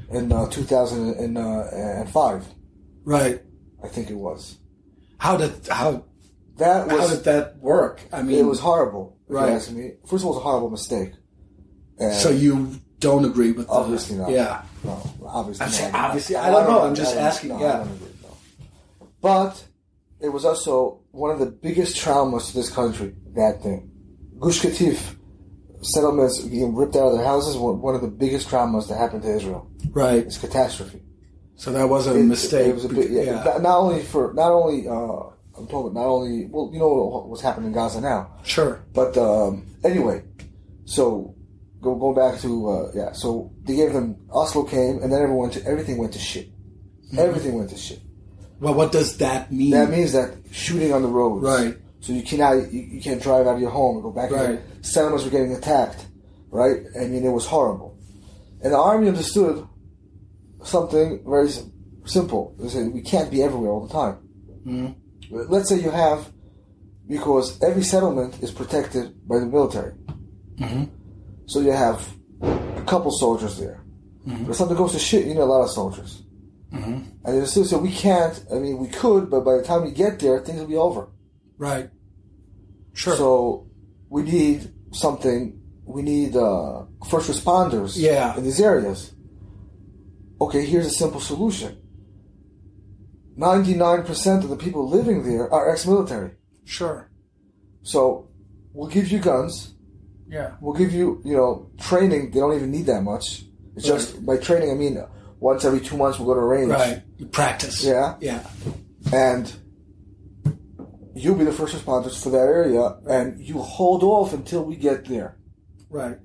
in uh, 2005, Right. I think it was. How did how That was how did that work? I mean, it was horrible. Right. Me. First of all, it was a horrible mistake. And so you don't agree with obviously not. Yeah. No, obviously. I'm not. saying obviously, I don't know, I'm just asking, no, yeah. Agree, no. But it was also one of the biggest traumas to this country. That thing, Gush Katif settlements being ripped out of their houses. One of the biggest traumas that happened to Israel. Right. It's catastrophe. So that was a It- mistake. It, was a bit, yeah. yeah. Not, not only for not only uh, I'm talking not only well you know what, what's happening in Gaza now, Sure. but um, anyway, so go go back to uh, yeah. So they gave them Oslo came, and then everyone to, everything went to shit. Mm-hmm. Everything went to shit. Well, what does that mean? That means that shooting on the roads. Right. So you cannot you, you can't drive out of your home and go back. Right. Settlements were getting attacked. Right. I mean, it was horrible, and the army understood something very simple. They said we can't be everywhere all the time. Mhm. Let's say you have, because every settlement is protected by the military. Mhm. So you have a couple soldiers there. Mm-hmm. But if something goes to shit, you need a lot of soldiers. Mhm. And they still said we can't. I mean, we could, but by the time we get there, things will be over. Right. Sure. So we need something. We need uh, first responders. Yeah. In these areas. Okay, here's a simple solution. Ninety-nine percent of the people living there are ex-military. sure. So we'll give you guns. Yeah. We'll give you, you know, training. They don't even need that much. It's just by training. I mean, once every two months we'll go to range. Right. You practice. Yeah. Yeah. and you'll be the first responders for that area, and you hold off until we get there. Right.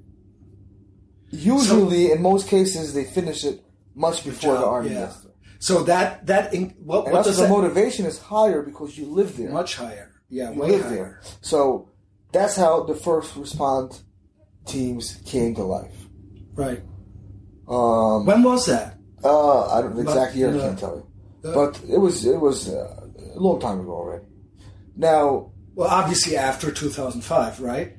Usually, in most cases, they finish it much before the army yeah. gets there. So that that in, what And what does the that motivation is higher because you live there. much higher? Yeah, you way live higher. there. So that's how the first respond teams came to life. Right. Um, When was that? uh, I don't the exact year. I can't tell you, but it was it was uh, a long time ago already. Now Well, obviously after 2005, right?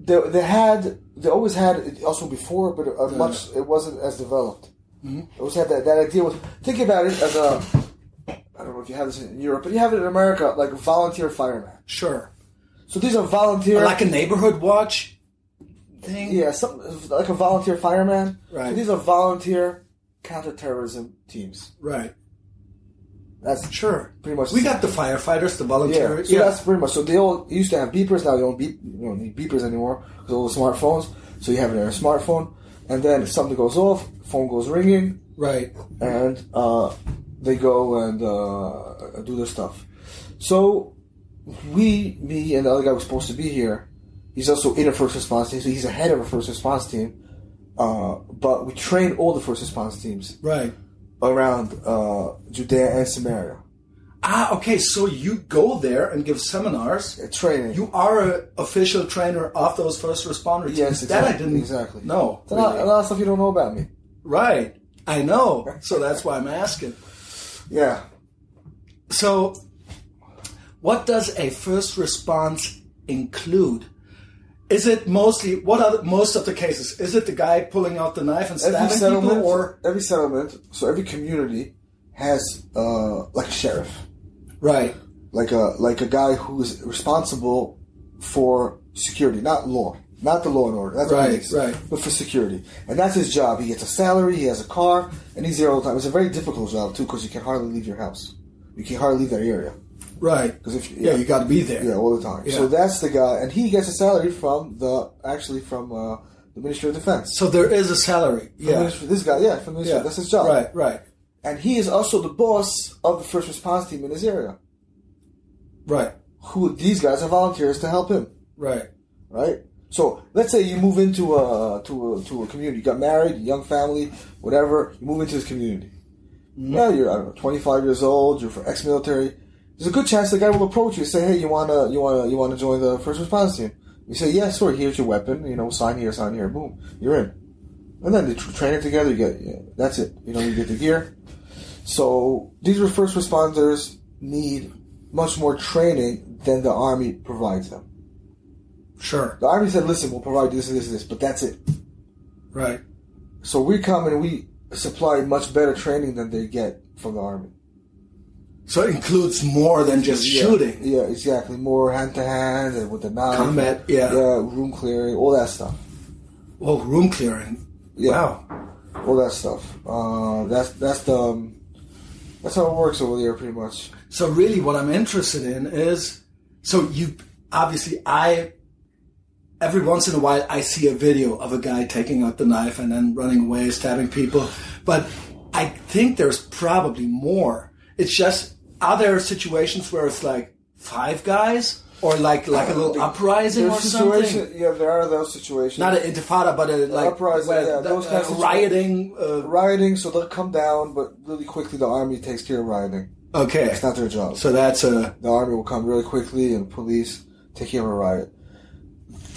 they, they had they always had it also before, but uh, much it wasn't as developed. Mhm. It always had that, that idea. Was think about it as a I don't know if you have this in Europe, but you have it in America, like a volunteer fireman. Sure. So these are volunteer, Like a neighborhood watch thing. yeah, some like a volunteer fireman. Right. So these are volunteer counterterrorism teams. Right. That's Sure. pretty much. We got the firefighters, the volunteers. Yeah, so that's pretty much. So they all used to have beepers. Now they don't beep. You don't need beepers anymore because all the smartphones. So you have it on a smartphone, and then if something goes off, phone goes ringing, right. and uh, they go and uh, do their stuff. So we, me, and the other guy was supposed to be here. He's also in a first response team, so he's ahead of a first response team. Uh, but we train all the first response teams Right. around uh, Judea and Samaria. Ah, okay. So you go there and give seminars. Uh, training. You are an official trainer of those first responders. Yes, That I exactly, didn't exactly. know. There's a lot, really. a lot of stuff you don't know about me. Right. I know. So that's why I'm asking. Yeah. So, what does a first response include? Is it mostly what are the, most of the cases? Is it the guy pulling out the knife and Every settlement, people, or every settlement, so every community has uh, like a sheriff, right? like a like a guy who is responsible for security, not law, not the law and order. That's Right, is, right. But for security, and that's his job. He gets a salary, he has a car, and he's there all the time. It's a very difficult job too because you can hardly leave your house. You can hardly leave that area Right. because if Yeah, you got to be there. Yeah, all the time. Yeah. So that's the guy, and he gets a salary from the actually from uh, the Ministry of Defense. So there is a salary. From Yeah. ministry- this guy, yeah, from the ministry, Yeah. that's his job. Right. Right. And he is also the boss of the first response team in his area. Right. Who these guys are volunteers to help him, Right. right? So let's say you move into a to a to a community. You got married, young family, whatever. You move into this community. Yeah, you're I don't know, 25 years old. You're for ex-military. There's a good chance the guy will approach you and say, "Hey, you wanna you wanna you wanna join the first response team?" You say, "Yeah, sure. Here's your weapon. You know, sign here, sign here. Boom, you're in." And then they tr- train it together. You get yeah, that's it. You know, you get the gear. So these are first responders need much more training than the army provides them. Sure. The army said, "Listen, we'll provide this and this and this, but that's it." Right. So we come and we supply much better training than they get from the army. So it includes more than just Yeah, shooting. Yeah, exactly. More hand to hand and with the knife. Combat, yeah. Yeah, room clearing, all that stuff. Oh, room clearing. Yeah. Wow. All that stuff. Uh, that's that's the um, that's how it works over there, pretty much. So really, what I'm interested in is, so you obviously I. Every once in a while, I see a video of a guy taking out the knife and then running away, stabbing people. But I think there's probably more. It's just, are there situations where it's like five guys or like like a little uprising or something? Yeah, there are those situations. Not an intifada, but a like Uprising, where yeah, those uh, kinds of- rioting. Uh, rioting, so they'll come down, but really quickly the army takes care of rioting. okay, It's not their job. so that's a the army will come really quickly and police take care of a riot.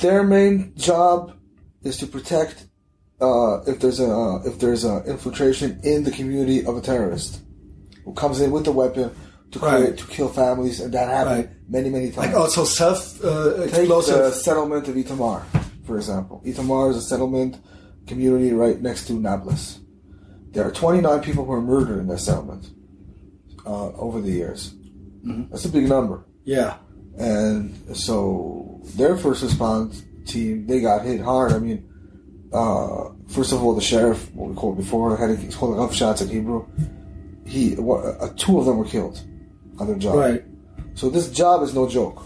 Their main job is to protect uh, if there's a uh, if there's a infiltration in the community of a terrorist who comes in with a weapon to create Right. to kill families, and that happened Right. many many times. like also self uh, Take the settlement of Itamar, for example. Itamar is a settlement community right next to Nablus. There are 29 people who were murdered in that settlement uh, over the years. That's a big number. Yeah, And so their first response team, they got hit hard. I mean, uh, first of all, the sheriff, what we called before, had he's calling up shots in Hebrew. He, uh, two of them were killed on their job. right. So this job is no joke.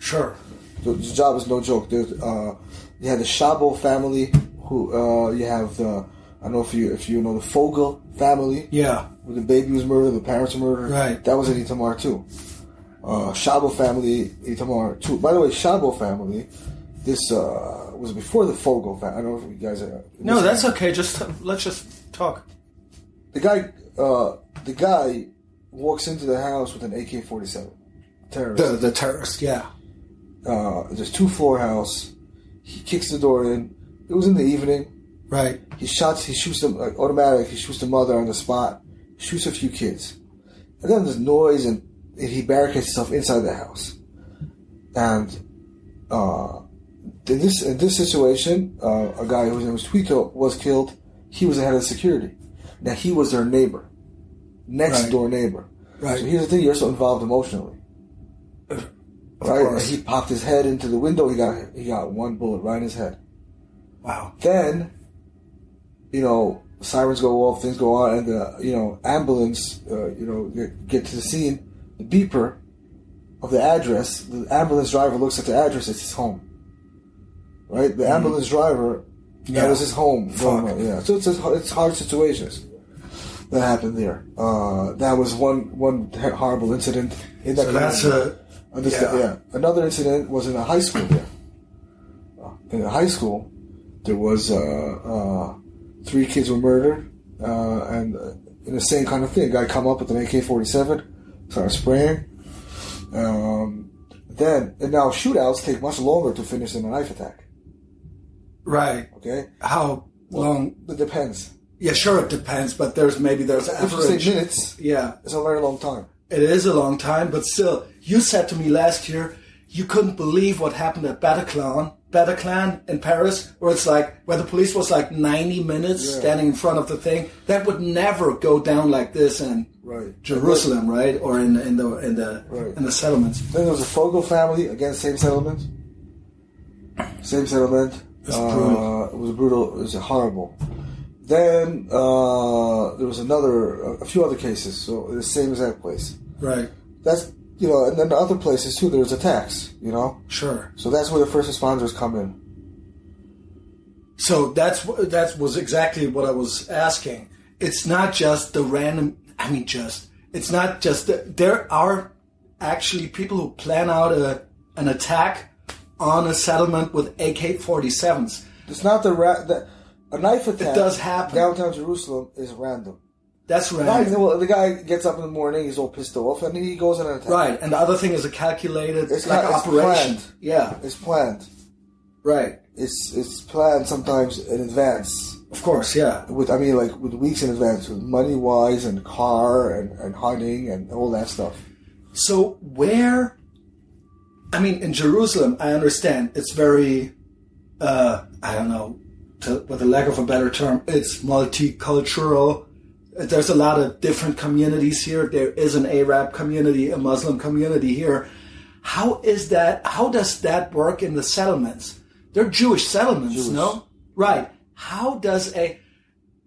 Sure. The, the job is no joke. There's, uh, you had the Shabo family, who uh, you have the I don't know if you if you know the Fogel family, Yeah. where the baby was murdered, the parents were murdered. Right. That was in Itamar too. Uh, Shabo family, Itamar too. By the way, Shabo family, this uh, was before the Fogel family. I don't know if you guys are. No, that's okay. Just let's just talk. the guy. Uh, the guy walks into the house with an AK forty seven. Terrorist. The the terrorist. Yeah. uh, there's two floor house. He kicks the door in. It was in the evening. Right. He shots. He shoots them like automatic. He shoots the mother on the spot. Shoots a few kids, and then there's noise, and, and he barricades himself inside the house. And uh, in this in this situation, uh, a guy whose name was Tweeto was killed. He was the head of security. Now he was their neighbor, next Right. door neighbor. Right. So here's the thing: you're so involved emotionally. Right? He popped his head into the window. He got he got one bullet right in his head. Wow. Then, you know, sirens go off, things go on, and the you know ambulance, uh, you know, get, get to the scene. The beeper of the address. The ambulance driver looks at the address. It's his home. Right. The ambulance driver. Mm-hmm. Yeah. That was his home. Fuck. Yeah. So it's it's hard situations that happened there. Uh, that was one one horrible incident in that. So that's a? Yeah. Yeah. Another incident was in a high school there. Uh, In a high school, there was uh, uh, three kids were murdered, uh, and uh, in the same kind of thing, guy come up with an AK forty seven, started spraying. Um, then and now shootouts take much longer to finish than a knife attack. right. Okay, How long? it depends. Yeah, sure. It depends, but there's maybe there's If you say minutes, Yeah, it's a very long time. it is a long time, but still, you said to me last year you couldn't believe what happened at Bataclan, Bataclan in Paris, where it's like where the police was like 90 minutes Yeah. standing in front of the thing. That would never go down like this in Right. Jerusalem, right, or in in the in the Right. in the settlements. Then there was a Fogel family, again, same settlement. Same settlement. It's uh, brutal. It was brutal. It was horrible. Then uh, there was another, a few other cases. So the same exact place. Right. That's you know, and then the other places too. There was attacks. You know, Sure. so that's where the first responders come in. So that's that was exactly what I was asking. It's not just the random. I mean, just it's not just the, there are actually people who plan out a an attack on a settlement with AK-47s. It's not the, ra- the a knife attack. It does happen. downtown Jerusalem is random. That's Right. right. Well, the guy gets up in the morning, he's all pissed off, and he goes on an attack. Right, and the other thing is a calculated It's like operation. planned. Yeah, It's planned. right. It's it's planned sometimes in advance. Of course, yeah. With I mean, like with weeks in advance, with money wise and car and and hunting and all that stuff. So where? I mean, in Jerusalem, I understand it's very, uh, I don't know, to, with a lack of a better term, it's multicultural. There's a lot of different communities here. There is an Arab community, a Muslim community here. How is that? How does that work in the settlements? They're Jewish settlements, Jewish. no? Right. How does a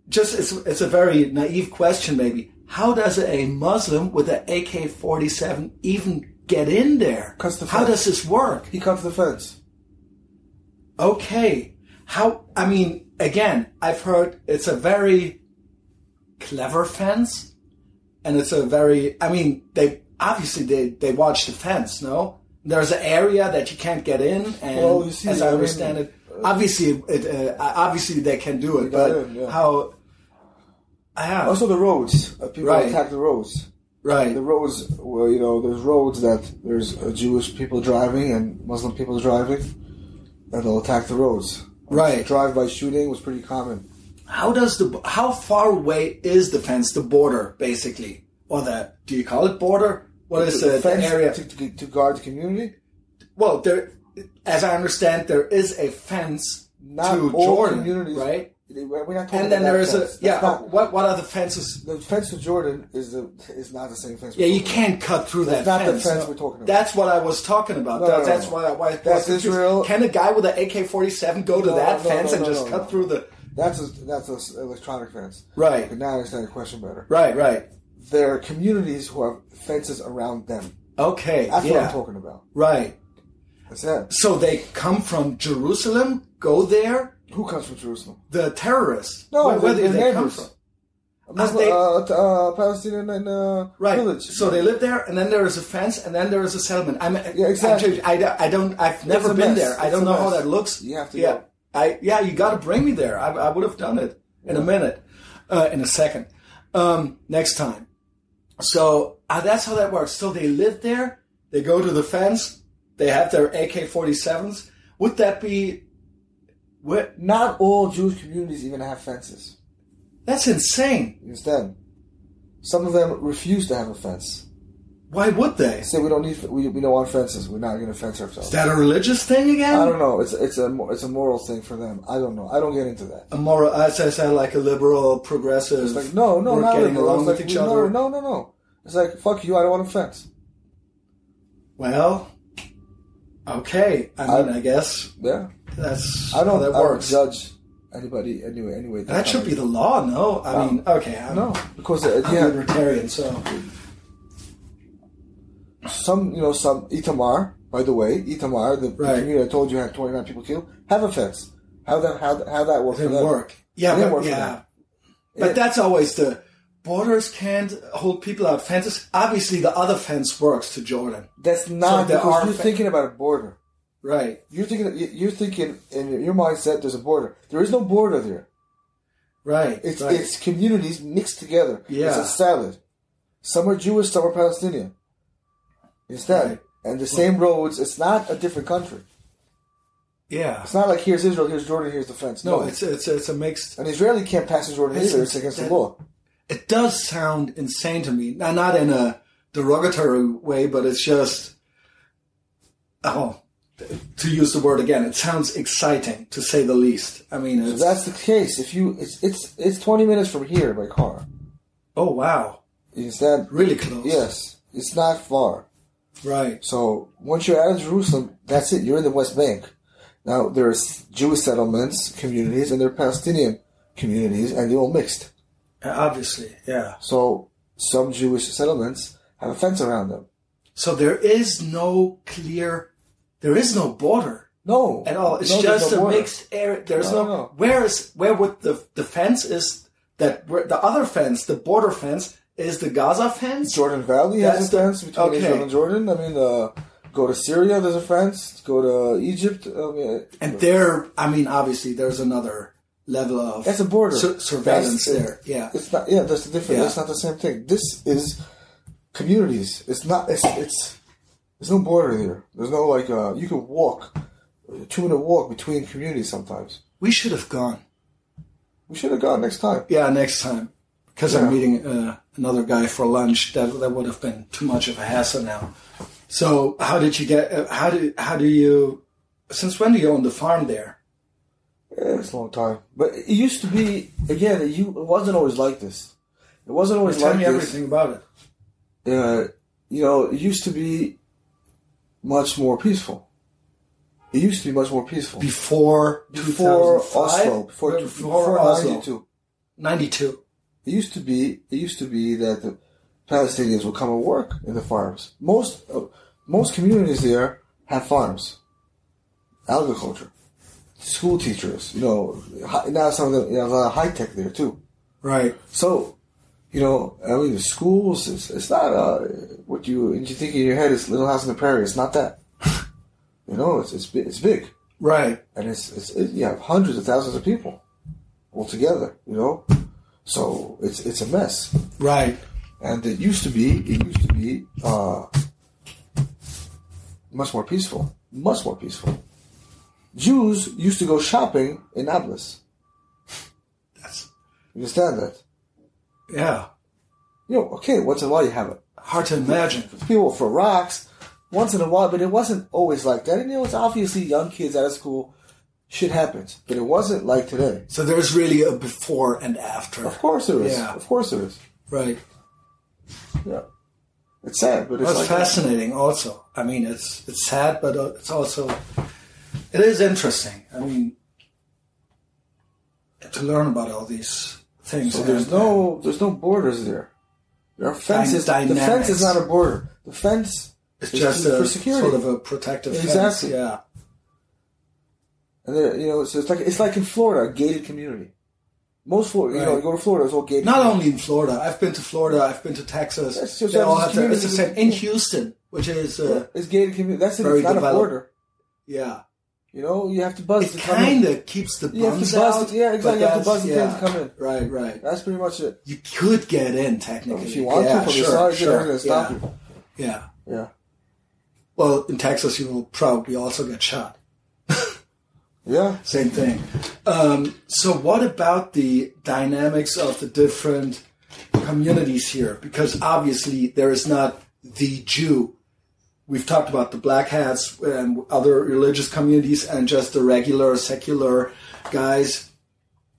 just it's, it's a very naive question, maybe. How does a Muslim with an AK-47 even get in there? How does this work? He cuts the fence. Okay. How, I mean, again, I've heard it's a very clever fence and it's a very, I mean, they, obviously they, they watch the fence, no? There's an area that you can't get in and Well, see, as I I mean, understand it, obviously, it, uh, obviously they can do it, but in, yeah. how, Also, the roads. Uh, people Right. attack the roads. right, The roads, well, you know, there's roads that there's uh, Jewish people driving and Muslim people driving, and they'll attack the roads. Right. Drive-by shooting was pretty common. how does the, how far away is the fence, the border, basically? Or the, do you call it border? What is the, the fence area? to, to, to guard the community. Well, there, as I understand, there is a fence Not to all Jordan, communities, right? We're not talking And then there is a fence. That's yeah. not- what what are the fences? the fence to Jordan is the is not the same fence. Yeah, you can't cut through that That's not the fence. fence we're talking about. That's what I was talking about. No, That- no, that's no. why why That's. Israel. Can a guy with an AK forty seven go to that fence and just cut through the? That's a that's a s- electronic fence. Right. Okay, now I understand the question better. Right, right. There are communities who have fences around them. Okay, That's yeah, what I'm talking about. right. That's it. So they come from Jerusalem, go there. Who comes from Jerusalem? The terrorists. No, where, where they're do they come from? Muslim, they- uh, uh, Palestinian and uh, Right. village. So they live there, and then there is a fence, and then there is a settlement. I'm, Yeah, exactly. I'm, I, I don't. I've never been mess. there. I don't know how that looks. You have to Yeah. go. I yeah. You got to bring me there. I, I would have done it in a minute, uh, in a second, um, next time. So uh, that's how that works. So they live there. They go to the fence. They have their AK-47s. Would that be? What? Not all Jewish communities even have fences. That's insane. You understand? Some of them refuse to have a fence. Why would they? Say we don't need, we, we don't want fences. We're not going to fence ourselves. Is that a religious thing again? I don't know. It's it's a it's a moral thing for them. I don't know. I don't get into that. a moral, I said, like a liberal, progressive. It's like no, no, not getting liberal. along It's with like, each other. No, no, no. It's like fuck you. I don't want a fence. Well, okay. I mean, I- I, guess Yeah, that's I don't. that I don't judge anybody anyway. Anyway, that should be the law, no? I mean, okay. I'm, no because uh, I'm yeah, libertarian, so some you know some Itamar. By the way, Itamar, the, the community I told you had twenty nine people killed, have a fence. How that how how that work it didn't work. Yeah, didn't but work yeah, but Yeah. that's always the borders can't hold people out. Fences. Obviously, the other fence works to Jordan, That's not there because you're fe- thinking about a border. Right? You're thinking you're thinking in your mindset. There's a border. There is no border there. Right. It's right. it's communities mixed together. Yeah. It's a salad. Some are Jewish, some are Palestinian. Instead, Right. and the same roads. It's not a different country. yeah. It's not like here's Israel, here's Jordan, here's the fence. No, it's it's it's a mixed. an Israeli can't pass in Jordan It's- either. It's against the law. it does sound insane to me. Now, not in a derogatory way, but it's just, oh, to use the word again, it sounds exciting to say the least. I mean, it's, that's the case, if you it's it's it's 20 minutes from here by car. oh wow, Is that really close. Yes, it's not far. Right. So once you're out of Jerusalem, that's it. You're in the West Bank. Now there's Jewish settlements, communities, and there are Palestinian communities, and they're all mixed. Uh, Obviously, yeah. So some Jewish settlements have a fence around them. So there is no clear, there is no border No, at all. It's no, just no a border. mixed area. There's No, no, no. where is where would the the fence is that where the other fence, the border fence, is the Gaza fence. Jordan Valley has a fence between okay. Israel and Jordan. I mean, uh, go to Syria, there's a fence. Go to Egypt. I mean, And there, I mean, obviously, there's another level of That's a border. sur- surveillance That's- there. Yeah, It's not. Yeah, that's the difference. Yeah. That's not the same thing. This is communities. It's not. It's it's. There's no border here. There's no like. Uh, you can walk, a two minute walk between communities. Sometimes we should have gone. we should have gone next time. Yeah, next time because Yeah. I'm meeting uh, another guy for lunch. That that would have been too much of a hassle now. So, how did you get? Uh, how do how do you? Since when do you own the farm there? Yeah, it's a long time. But it used to be again. It, you, it wasn't always like this. It wasn't always Tell like me this. everything about it. Uh, you know, it used to be much more peaceful. It used to be much more peaceful Before before 2005? Oslo, before, Before before Oslo. ninety two. 92. It used to be. It used to be that the Palestinians would come and work in the farms. Most uh, most communities there have farms, agriculture, school teachers. You know, now some of them you know, a lot of high tech there too. Right. So, you know, I mean, the schools. It's, it's not uh, what you you think in your head is Little House on the Prairie. It's not that. you know, it's it's it's big, Right. and it's it's it, you have hundreds of thousands of people all together. You know, so it's it's a mess. Right. And it used to be, it used to be uh, much more peaceful. Much more peaceful. Jews used to go shopping in Nablus. That's You understand that? Yeah. You know, okay, once in a while you have it. Hard to imagine. People for rocks, once in a while, but it wasn't always like that. And you know, it's obviously young kids out of school, shit happens. But it wasn't like today. So there's really a before and after. Of course there is. Yeah. Of course there is. Right. Yeah. It's sad, but it's like fascinating. Also, I mean, it's it's sad, but uh, it's also it is interesting. I mean, to learn about all these things. So there's and- no there's no borders there. There are fences. the fence is not a border. The fence It's is just for a security. sort of a protective fence. Exactly. Yeah. and there, you know, so it's like it's like in Florida, a gated community. Most Florida, you know, you go to Florida, it's all gated. Not community. only in Florida. I've been to Florida. I've been to Texas. That's just- They all have their- it's the same in Houston, which is uh, it's gated community. That's it. very It's not developed. a border. yeah. You know, you have to buzz It to come in. kind of keeps the You have to bums buzz out. the- yeah, exactly, you have to buzz the yeah. thing to come in. Right, right. That's pretty much it. You could get in technically If you want yeah, to from sure, the side, sure. you're going to stop yeah. you. Yeah. Yeah. Well, in Texas, you will probably also get shot. Yeah. Same thing. Um, so, what about the dynamics of the different communities here? Because obviously, there is not the Jew. We've talked about the black hats and other religious communities, and just the regular secular guys.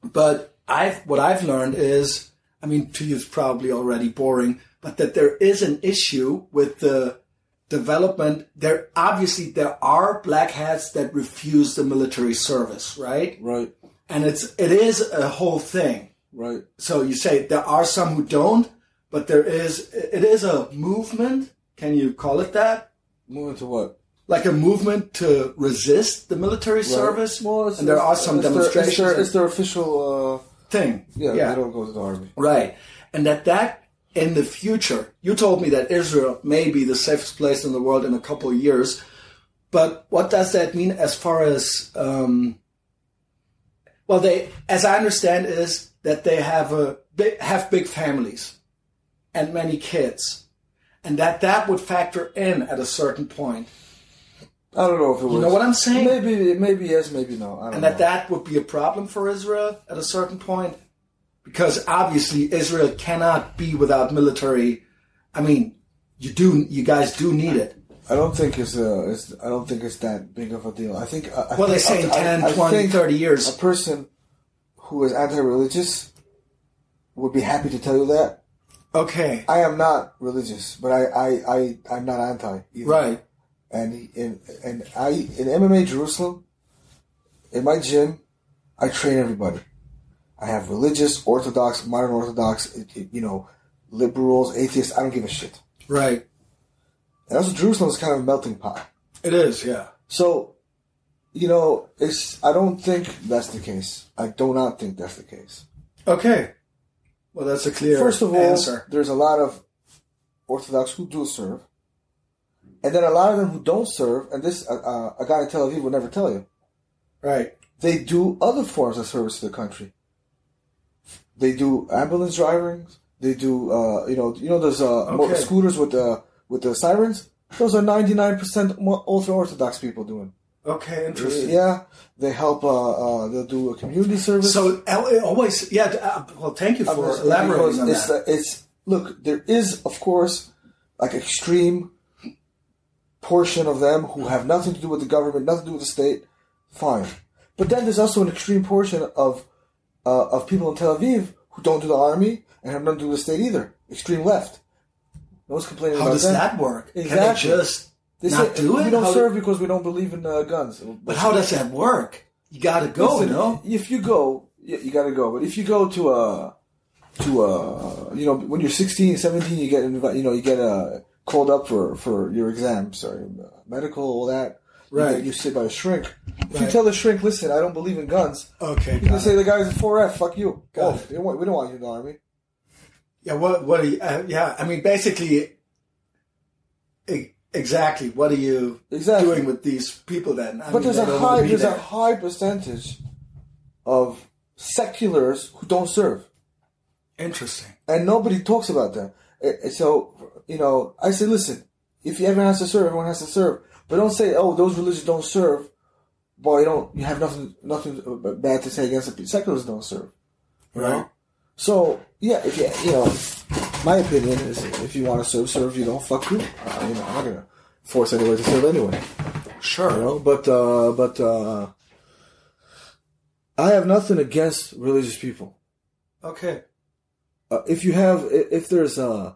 But I've what I've learned is, I mean, to you it's probably already boring, but that there is an issue with the development. There obviously there are black hats that refuse the military service, right? Right. And it's it is a whole thing. Right. So you say there are some who don't, but there is it is a movement. Can you call it that? Moving to what? Like a movement to resist the military service, Well, and there are some it's their- demonstrations. It's their, it's their official. Uh, thing. yeah, They don't go to the army. Right. And that that in the future, you told me that Israel may be the safest place in the world in a couple of years. But what does that mean as far as, um, well, they, as I understand is that they have a, they have big families and many kids and that that would factor in at a certain point I don't know if it was. You know what I'm saying? Maybe, maybe yes, maybe no. I don't and know. that that would be a problem for Israel at a certain point, because obviously Israel cannot be without military. I mean, you do, you guys do need it. I don't think it's uh, it's, I don't think it's that big of a deal. I think. I, Well, they say in I- 10, I- I 20, think 30 A person who is anti-religious would be happy to tell you that. Okay, I am not religious, but I I, I I'm not anti. Either. right, And in and I in MMA Jerusalem, in my gym, I train everybody. I have religious, Orthodox, modern Orthodox, you know, liberals, atheists. I don't give a shit. right. And also, Jerusalem is kind of a melting pot. It is, yeah. So, you know, it's. I don't think that's the case. I do not think that's the case. Okay. Well, that's a clear First of all, answer. there's a lot of Orthodox who do serve, and then a lot of them who don't serve. And this, uh, uh, a guy in Tel Aviv will never tell you. Right, They do other forms of service to the country. They do ambulance driving. They do, uh, you know, you know those uh, Okay. scooters with the with the sirens. Those are ninety nine percent ultra Orthodox people doing. Okay, interesting. Yeah, they help. Uh, uh, they'll do a community service. So always, yeah. uh, Well, thank you for Because- elaborating on it's, that. uh, it's look. There is, of course, like extreme portion of them who have nothing to do with the government, nothing to do with the state. Fine, But then there's also an extreme portion of uh, of people in Tel Aviv who don't do the army and have nothing to do with the state either. Extreme left. No one's complaining How about does that work? Can Exactly. they just They not say, do it? We don't How- serve because we don't believe in uh, guns. But how does that work? You gotta go, Listen, no? If you go, you, you got to go. But if you go to a, to a, you know, when you're 16, 17, you get you know, you get uh, called up for for your exams or uh, medical, all that. Right. get- You, sit by a shrink. If you tell the shrink, listen, I don't believe in guns. Okay, You can say the guy's a 4F. Fuck you. Got oh, it. we don't want, we don't want you in the army. Yeah, what, what are you, uh, yeah, I mean, basically, e- exactly, what are you Exactly. doing with these people then? I But mean, there's a high there's a high percentage of seculars who don't serve. Interesting. and nobody talks about that. Eh, eh, So, you know, I say, listen, if you everyone has to serve, everyone has to serve. But don't say, oh, those religions don't serve. Boy, you don't, you have nothing, nothing bad to say against the seculars don't serve. Right. know? So, yeah, if you, you know, my opinion is if you want to serve, serve. You don't, fuck you. Uh, you know, I'm not gonna force anyone to serve anyway. Sure. You know, but, uh, but, uh, I have nothing against religious people Okay. uh, if you have if there's uh,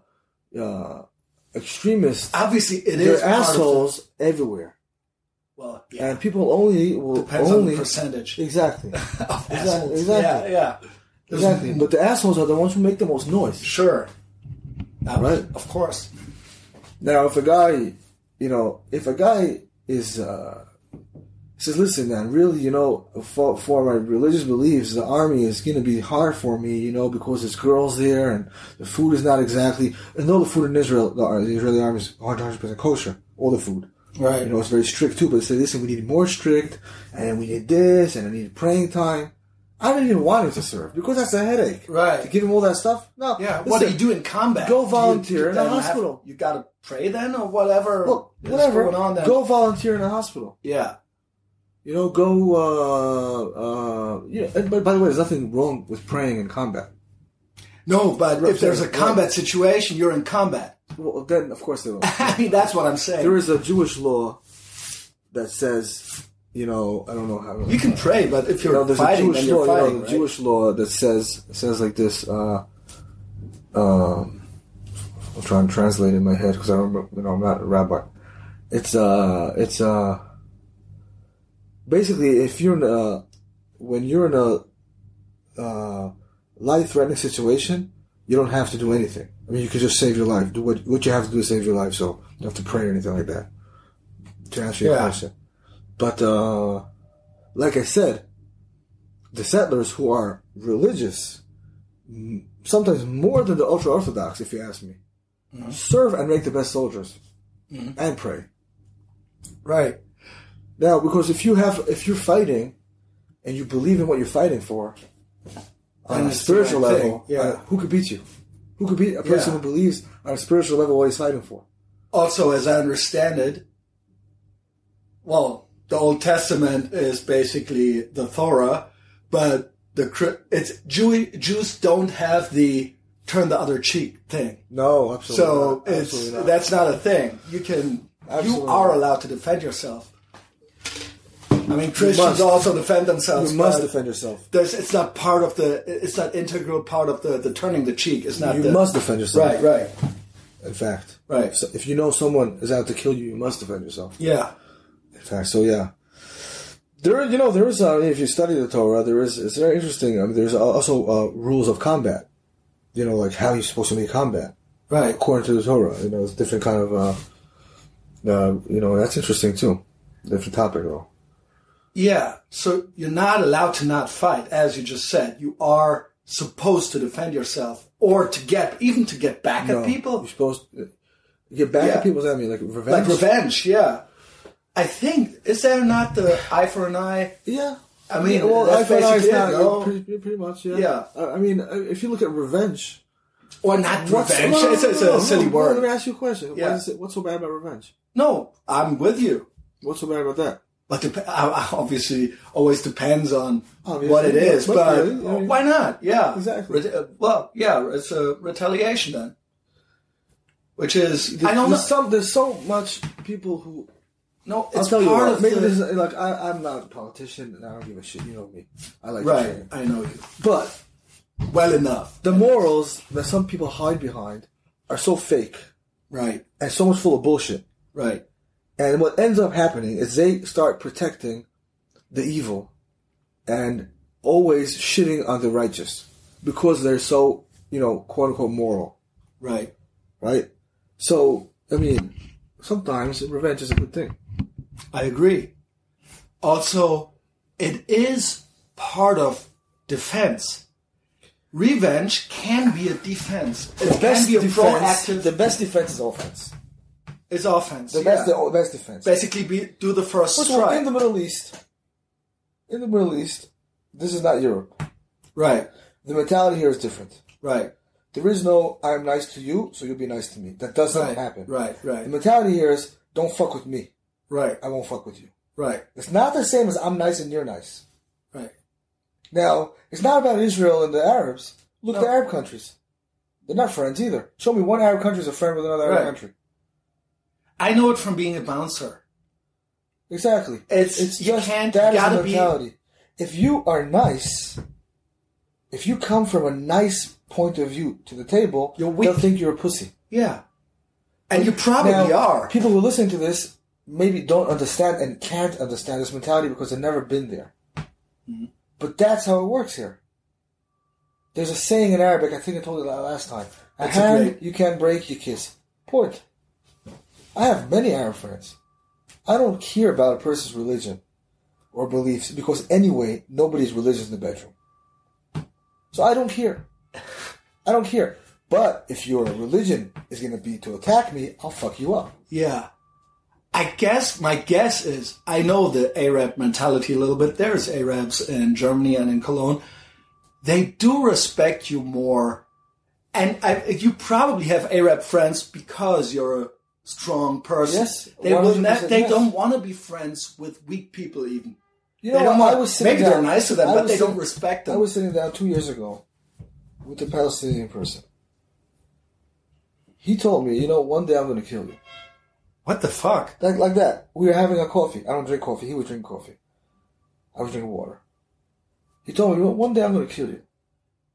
uh, extremists, Obviously, it there is are part the- assholes everywhere, well, yeah. and people only will Depends on only the percentage exactly of Exactly, assholes. exactly. Yeah, yeah. Exactly. But the assholes are the ones who make the most noise. Sure. Uh, Right. Of course. Now, if a guy, you know, if a guy is uh, says, "Listen, man, really, you know, for, for my religious beliefs, the army is going to be hard for me, you know, because there's girls there and the food is not exactly. And though the food in Israel, the, the Israeli army is 100 percent kosher, all the food." Right. You know, it's very strict too, but they say, listen, we need more strict, and we need this, and I need praying time. I don't even want him to serve because that's a headache. Right. To give him all that stuff? No. Yeah. what do you do in combat? go volunteer in a then have- hospital. you got to pray then, or whatever. Is whatever. going on then. Go volunteer in a hospital. Yeah. You know, go, uh, uh, yeah. And by, by the way, there's nothing wrong with praying in combat. No, but if there's a combat situation, you're in combat. Well, then, of course, they will. I mean, that's what I'm saying. there is a Jewish law that says, you know, I don't know how. you can pray, but if you're You know, there's fighting, a Jewish then you're law, you know, fighting. right? Jewish law that says says like this. Uh, um, I'll try and translate it in my head because I don't, remember- you know, I'm not a rabbi. It's uh, it's uh, basically if you're in a when you're in a uh, life-threatening situation, you don't have to do anything. I mean, you can just save your life. Do what what you have to do to save your life. So you don't have to pray or anything like that. To answer your Yeah. question, but uh, like I said, the settlers who are religious, sometimes more than the ultra orthodox, if you ask me, serve and make the best soldiers and pray. Right. Now, because if you have, if you're fighting and you believe in what you're fighting for on Then a spiritual right level, thing, yeah. uh, who could beat you? Who could beat a person Yeah. who believes on a spiritual level what he's fighting for? Also, as I understand it, well, the Old Testament is basically the Torah, but the it's Jew, Jews don't have the turn the other cheek thing. No, absolutely. So not. it's Absolutely not. that's not a thing. You can Absolutely you are allowed to defend yourself. I mean, Christians also defend themselves. you must defend yourself. It's not part of the. It's not integral part of the, the turning the cheek. It's not. You the, must defend yourself. Right. Right. In fact, Right. So if you know someone is out to kill you, you must defend yourself. Yeah. Fact, so yeah. There, you know, there is. Uh, if you study the Torah, there is. It's very interesting. I mean, there's also uh, rules of combat. You know, like how you're supposed to make combat Right. according to the Torah. You know, it's different kind of. Uh, uh, you know, that's interesting too. Different topic though. Yeah. So you're not allowed to not fight, as you just said. You are supposed to defend yourself, or to get even to get back No, at people. You're supposed to get back Yeah. at people. That mean? Like revenge. Like revenge, yeah. I think is there not the eye for an eye? Yeah. I mean, well, that's I find basically it's not, it, no? pretty, pretty much. Yeah. Yeah. I I mean, uh, if you look at revenge, Or not revenge? no, no, it's, it's a silly word. Let me ask you a question. Yeah. is it, what's so bad about revenge? No, I'm with you. What's so bad about that? But dep- uh, obviously, always depends on Obviously, what it is. but- but really, I mean- why not? Yeah, Exactly. Uh, well, yeah, it's a retaliation then, which is I don't know. some. There's so much people who No, I'll it's tell you what. of Maybe the, this is like I, I'm not a politician and I don't give a shit. You know me. I like right. I know you But well enough. the morals that some people hide behind are so fake Right, and so much full of bullshit. right, And what ends up happening is they start protecting the evil and always shitting on the righteous because they're so, you know, quote unquote moral, right. right? So, I mean, sometimes revenge is a good thing. I agree. Also, it is part of defense. Revenge can be a defense. It can be a proactive. the best defense is offense. it's offense. The yeah. best, the best defense. Basically, be, do the first strike. in the Middle East, in the Middle East, this is not Europe. right, The mentality here is different. right, There is no "I'm nice to you, so you'll be nice to me." That doesn't right, happen. right, Right. The mentality here is "Don't fuck with me. Right, I won't fuck with you." right, It's not the same as "I'm nice and you're nice." right. Now, it's not about Israel and the Arabs. Look at No. the Arab countries. They're not friends either. Show me one Arab country is a friend with another Arab country. I know it from being a bouncer. Exactly. It's- it's you just that is the gotta be- If you are nice, if you come from a nice point of view to the table, You're weak. they'll think you're a pussy. Yeah, and you probably Now, are. People who listen to this maybe don't understand and can't understand this mentality because they've never been there. Mm-hmm. But that's how it works here. There's a saying in Arabic, I think I told you that last time. A That's hand great- you can't break, you kiss. Point. I have many Arab friends. I don't care about a person's religion or beliefs because anyway, nobody's religious in the bedroom. So I don't care. I don't care. But if your religion is going to be to attack me, I'll fuck you up. Yeah. I guess my guess is I know the Arab mentality a little bit. There's Arabs in Germany and in Cologne. They do respect you more, and I, you probably have Arab friends because you're a strong person. Yes, they will 100% not. They yes. don't want to be friends with weak people. Even You they know, don't I was sitting maybe down, they're nice to them, I but they sitting- don't respect them. I was sitting down two years ago with a Palestinian person. He told me, you know, one day I'm going to kill you. What the fuck? Like, like that. We were having a coffee. I don't drink coffee. He would drink coffee. I was drinking water. He told me, one day I'm going to kill you.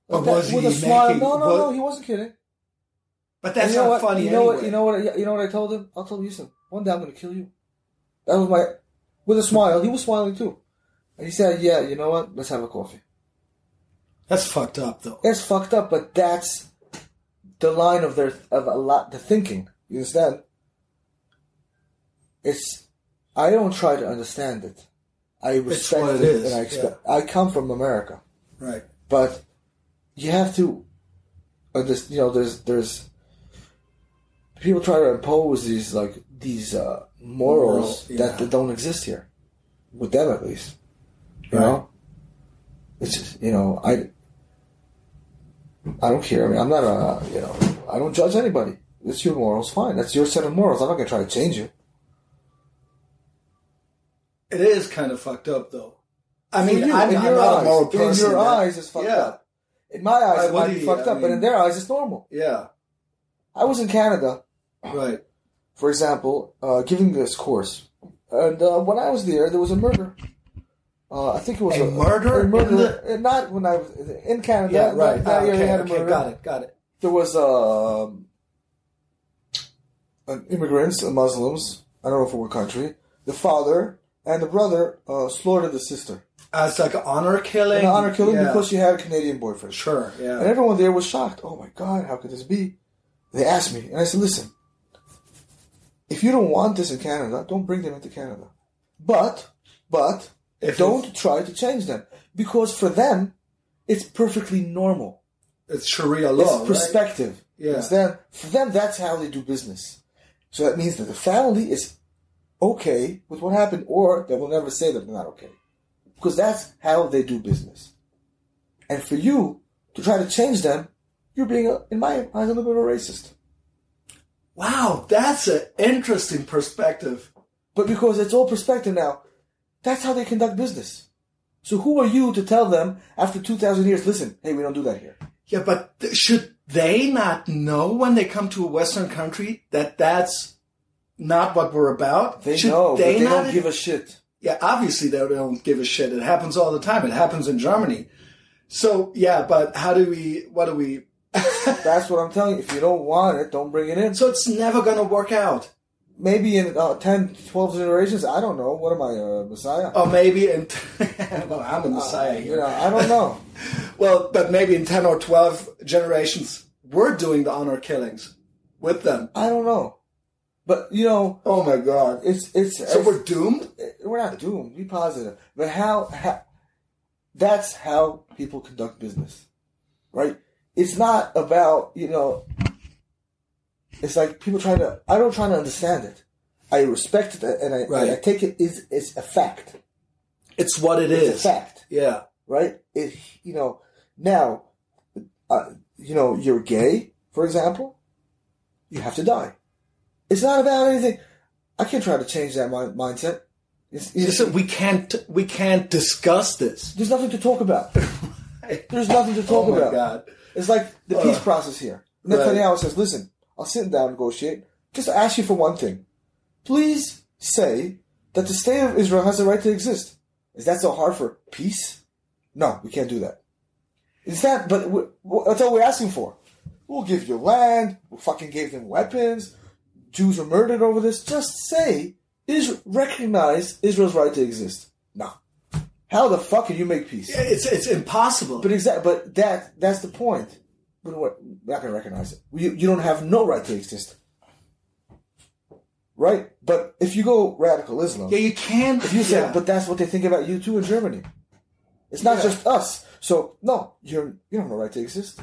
But that- was with he a smile. No, no, no. He wasn't kidding. But that's you know not what? funny You know anyway. what? You know what? You know what I told him? I told him, listen, one day I'm going to kill you. That was my, with a smile. He was smiling too. And he said, yeah, you know what? Let's have a coffee. That's fucked up, though. It's fucked up, but that's the line of their of a lot the thinking. You understand? It's I don't try to understand it. I respect it, and I expect. I come from America, Right. but you have to. Uh, this, you know, there's there's people try to impose these like these uh, morals Morals, yeah. that, that don't exist here, with them at least. You Right. know, it's just, you know I. I don't care. I mean, I'm not a, you know, I don't judge anybody. It's your morals, fine. That's your set of morals. I'm not going to try to change you. It is kind of fucked up, though. I mean, you, I'm, in I'm your not eyes, a moral in your that- eyes, it's fucked yeah. up. In my eyes, it might be fucked I up, but in their eyes, it's normal. Yeah, I was in Canada, right. for example, uh, giving this course, and uh, when I was there, there was a murder. Uh, I think it was A murder A murder. uh, Not when I was in Canada. Yeah, right. That okay, had a okay, murder. got it, got it. there was um, an immigrants, uh, Muslims. I don't know from what country. The father and the brother uh, slaughtered the sister. It's like an honor killing. An honor killing yeah. because she had a Canadian boyfriend. Sure, yeah. And everyone there was shocked. Oh my God, how could this be? They asked me, and I said, listen, if you don't want this in Canada, don't bring them into Canada. But, but, If don't try to change them. Because for them, it's perfectly normal. It's Sharia law, it's right? perspective. Yeah. Understand? For them, that's how they do business. So that means that the family is okay with what happened, or they will never say that they're not okay. Because that's how they do business. And for you to try to change them, you're being, a, in my eyes, a little bit of a racist. Wow, that's an interesting perspective. But because it's all perspective now, that's how they conduct business. So who are you to tell them after 2,000 years, listen, hey, we don't do that here? Yeah, but should they not know when they come to a Western country that that's not what we're about? They Should know, but they not- don't give a shit. yeah, obviously they don't give a shit. It happens all the time. It happens in Germany. So yeah, but how do we? What do we? That's what I'm telling you. If you don't want it, don't bring it in. So it's never gonna work out. Maybe in uh, 10, 12 generations, I don't know. What am I, a Messiah? Or maybe in well, I'm a messiah you here. know, I don't know. Well, but maybe in ten or twelve generations, we're doing the honor killings with them. I don't know. But, you know, Oh my god! it's, it's, So it's- we're doomed. we're not doomed. Be positive. But how, how that's how people conduct business, right? It's not about you know. It's like people trying to. I don't try to understand it. I respect it and I, Right. I take it is is a fact. It's what it It's is. a fact, Yeah. right? It you know now, uh, you know you're gay, for example. You have to die. It's not about anything. I can't try to change that mi- mindset. It's, it's, Listen, we can't we can't discuss this. There's nothing to talk about. There's nothing to talk oh about. god! It's like the peace Ugh. process here. Right. Netanyahu says, listen, I'll sit down and negotiate. Just ask you for one thing. Please say that the state of Israel has the right to exist. Is that so hard for peace? No, we can't do that. Is that, but that's all we're asking for. We'll give you land. We fucking gave them weapons. Jews were murdered over this. Just say, is recognize Israel's right to exist. No. How the fuck can you make peace? It's it's impossible. But exact, but that that's the point. But what? We're not gonna recognize it. You you don't have no right to exist, right? But if you go radical Islam, yeah, you can't. if you say, yeah. but that's what they think about you too in Germany. It's not Yeah. just us. So no, you're you don't have no right to exist.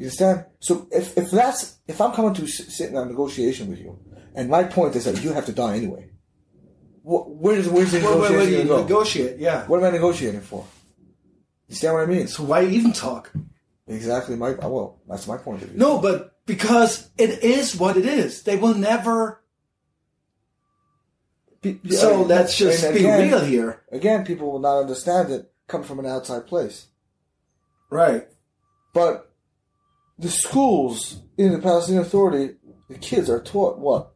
You understand? So if if that's if I'm coming to sit in a negotiation with you, and my point is that you have to die anyway, wh- where's where's the Well, well, well, negotiation you go? negotiate. Yeah. What am I negotiating for? You understand what I mean? So why even talk? Exactly my oh, well, that's my point of view. No, but because it is what it is. They will never. Pe- So yeah, let's just be again- real here. Again, people will not understand it. Come from an outside place, Right. but the schools in the Palestinian Authority, the kids are taught what?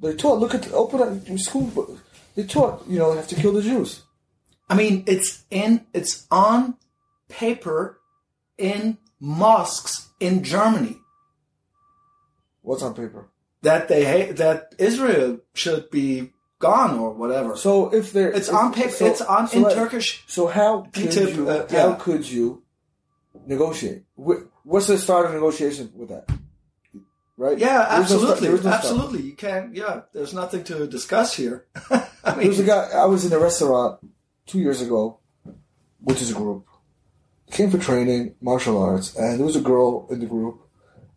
They're taught. Look at the, open up school. book. They're taught. You know, have to kill the Jews. I mean, it's in. It's on paper in mosques in Germany What's on paper? that they hate that Israel should be gone or whatever. So if they're, it's if- on paper. so- it's on so in Turkish. So how could you? uh, How could you negotiate? Wh- What's the start of negotiation with that? Right? Yeah, no absolutely, is no absolutely. You can't. Yeah, there's nothing to discuss here. I mean, There was a guy. I was in a restaurant two years ago, which is a group. Came for training, martial arts, and there was a girl in the group.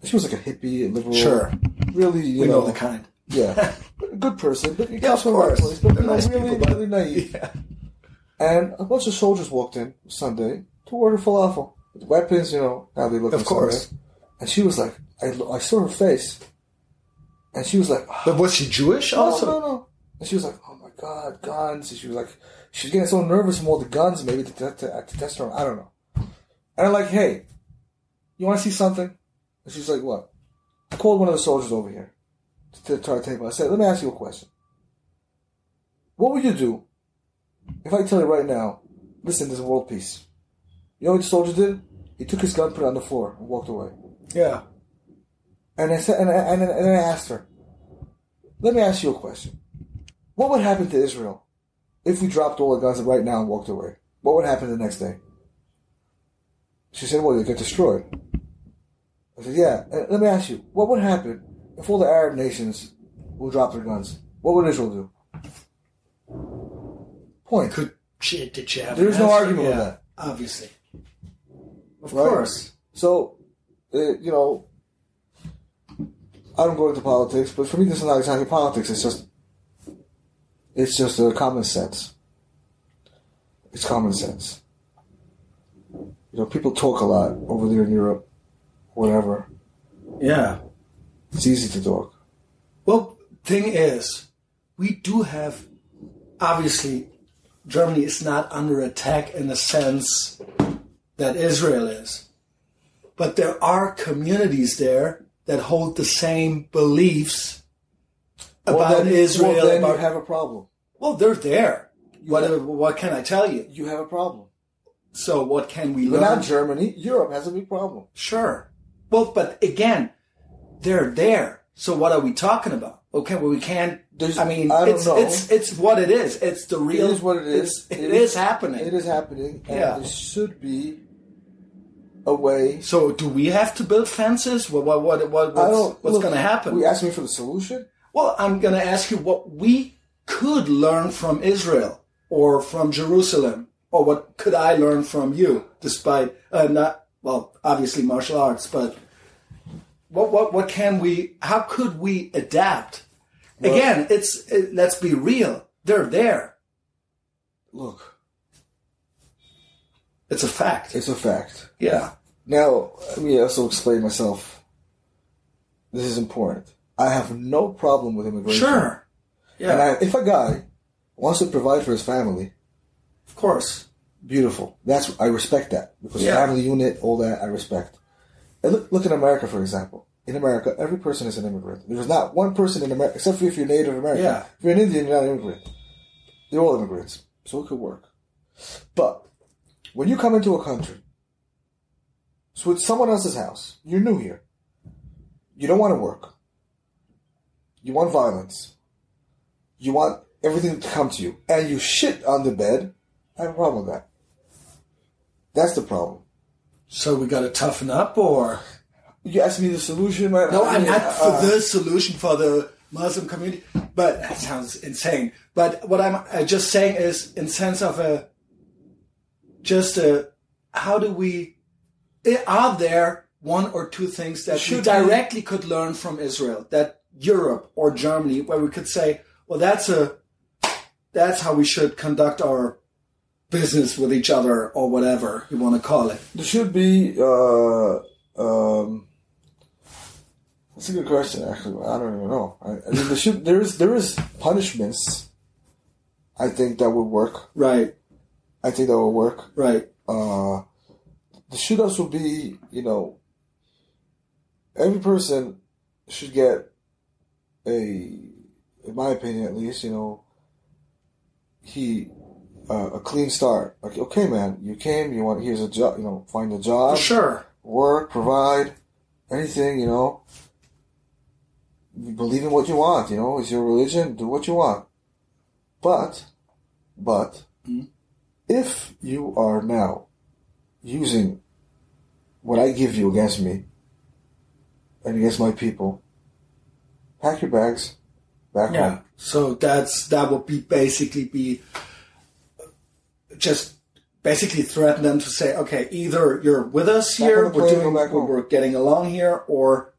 She was like a hippie, a liberal. Sure. Really, you we know, know the kind. yeah, good person, but Yeah, of course. place, but you They're know, nice really, people, really naive. Yeah. And a bunch of soldiers walked in Sunday to order falafel with weapons. You know how they look. Of course. Sunday. And she was like, I, I saw her face, and she was like, ah. But was she Jewish also? no, no, no. And she was like, "Oh my god, guns!" And she was like, she's getting so nervous from all the guns, maybe to, to, to, to test her. I don't know. And I'm like, "Hey, you want to see something?" And she's like, "What?" I called one of the soldiers over here to, to our table. I said, "Let me ask you a question. What would you do if I tell you right now? Listen, there's world peace. You know what the soldier did? He took his gun, put it on the floor, and walked away. Yeah. And I said, and I, and, and I asked her, "Let me ask you a question. What would happen to Israel if we dropped all the guns right now and walked away? What would happen the next day?" She said, "Well, they get destroyed." I said, "Yeah." And let me ask you, what would happen if all the Arab nations will drop their guns? What would Israel do? Point. Could she, did she have? There's no answer? argument with Yeah, that. Obviously. Of Right? course. So, uh, you know, I don't go into politics, but for me, this is not exactly politics. It's just, it's just uh, common sense. It's common sense. You know, people talk a lot over there in Europe, whatever. Yeah. It's easy to talk. Well, thing is, we do have obviously Germany is not under attack in a sense that Israel is. But there are communities there that hold the same beliefs about well, then, Israel. Well, then about, you have a problem. well, they're there. What, have- what can I tell you? You have a problem. So what can we But learn? not Germany. Europe has a big problem. Sure. Well, but again, they're there. So what are we talking about? Okay, well we can't. There's- I mean, I don't it's know. it's it's what it is. It's the real. it is what it is. It's, it is, happening. It is happening. And Yeah. there should be a way. So do we have to build fences? What what what, what what's, what's going to happen? We asked me for the solution. Well, I'm going to ask you what we could learn from Israel or from Jerusalem, or what could I learn from you, despite uh, not well, obviously martial arts, but what what what can we? How could we adapt? Again, it's it, let's be real. They're there. Look, It's a fact. it's a fact. Yeah. Now, let me also explain myself. This is important. I have no problem with immigration. Sure. And Yeah. I, if a guy wants to provide for his family, of course. beautiful. That's I respect that because Yeah. family unit, all that I respect. And look, look at America for example. In America, every person is an immigrant. There's not one person in America, except for if you're Native American. Yeah. If you're an Indian, you're not an immigrant. They're all immigrants, so it could work. But when you come into a country, so it's someone else's house, you're new here. You don't want to work. You want violence. You want everything to come to you, and you shit on the bed. I have a problem with that. That's the problem. So we got to toughen up, or You asked me the solution, man. No, I'm not for uh, the solution for the Muslim community, but that sounds insane. But what I'm uh, just saying is, in sense of a, just a, how do we, are there one or two things that we Should directly could learn from Israel, that Europe or Germany, where we could say, well, that's a, that's how we should conduct our business with each other or whatever you want to call it. There should be. Uh, um, that's a good question. Actually, I don't even know. I, I mean, there should there is there is punishments. I think that would work. Right, I think that will work. right. Uh, there should also be, you know, every person should get a, in my opinion at least, you know, he uh, a clean start. Like, okay, man, you came, you want here's a job, you know, find a job, Sure. work, provide, anything, you know. You believe in what you want, you know, it's your religion, do what you want. But, but, if you are now using what I give you against me and against my people, pack your bags, back Yeah. home. So that's that would be basically be just basically threaten them to say, okay, either you're with us Back here, we're doing, back we're getting along here, or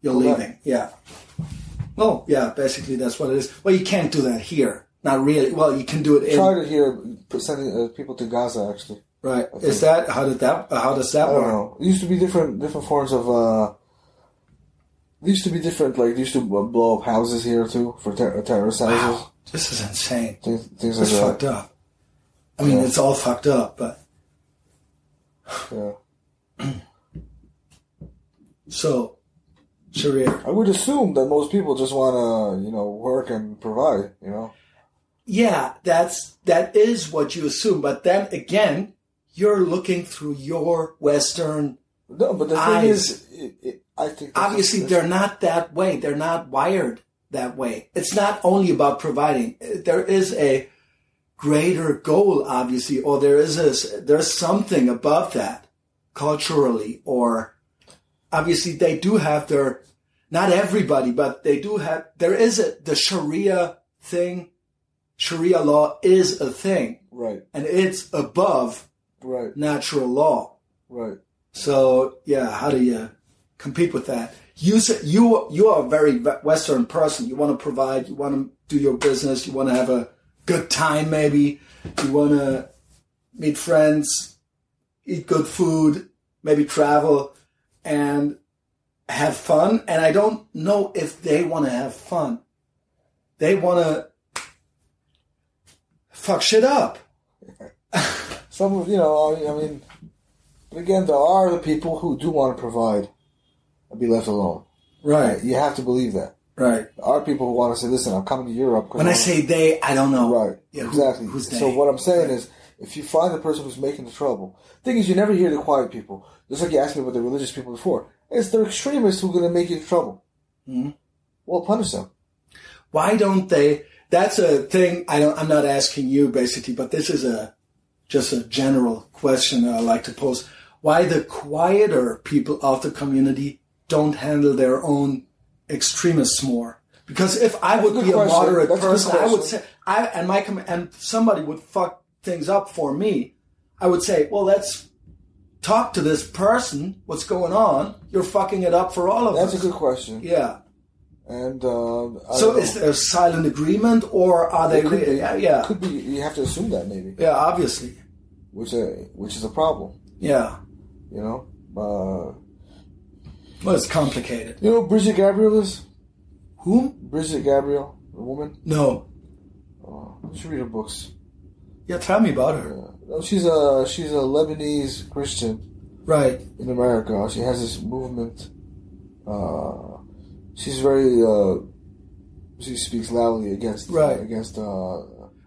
you're Go back. leaving. Yeah. Oh, yeah. Basically, that's what it is. Well, you can't do that here. Not really. Well, you can do it in Try to hear sending uh, people to Gaza. Actually, right. Is that how did that? How does that I don't know. It used to be different, different forms of. uh there used to be different, like they used to blow up houses here too for ter- terrorist houses, Wow, this is insane. things, things like It's that. fucked up. I mean, Yeah. it's all fucked up, but Yeah. so Sharia. I would assume that most people just want to, you know, work and provide. You know, Yeah, that's that is what you assume, but then again, you're looking through your Western. no, but the thing is, it, it, I think Obviously, they're not that way. They're not wired that way. It's not only about providing. There is a greater goal, obviously, or there is a there's something above that culturally, or obviously they do have their. Not everybody, but they do have. There is a the Sharia thing. Sharia law is a thing. right, and it's above right, natural law. right. So yeah, how do you compete with that? You say, you you are a very Western person. You want to provide. You want to do your business. You want to have a good time. Maybe you want to meet friends, eat good food, maybe travel, and have fun. And I don't know if they want to have fun. They want to fuck shit up. Some, of you know, I I mean, but again, there are the people who do want to provide and be left alone. Right. You have to believe that. Right. There are people who want to say, "Listen, I'm coming to Europe." When I wanna- say they, I don't know. Right. Yeah, who- exactly. who's so they? what I'm saying Right. is, if you find the person who's making the trouble, thing is, you never hear the quiet people. Just like you asked me about the religious people before. It's the extremists who are going to make you trouble. Mm-hmm. Well, punish them. Why don't they? That's a thing. I don't. I'm not asking you basically, but this is a just a general question that I like to pose. Why the quieter people of the community don't handle their own extremists more? Because if I would be a question. moderate That's person, I would say, I and my and somebody would fuck things up for me. I would say, well, let's talk to this person. What's going on? You're fucking it up for all of That's us. That's a good question. yeah. And uh, So is there silent agreement, or are they? Could be. yeah, yeah, Could be. You have to assume that maybe, yeah. Obviously, which uh, which is a problem. yeah. You know. Uh, Well, it's complicated. you know Brigitte Gabriel is Whom? Brigitte Gabriel, a woman. No. You should read her books. Yeah, tell me about her. No, she's a she's a Lebanese Christian Right. in America. She has this movement. Uh, she's very. Uh, she speaks loudly against Right. against. Uh,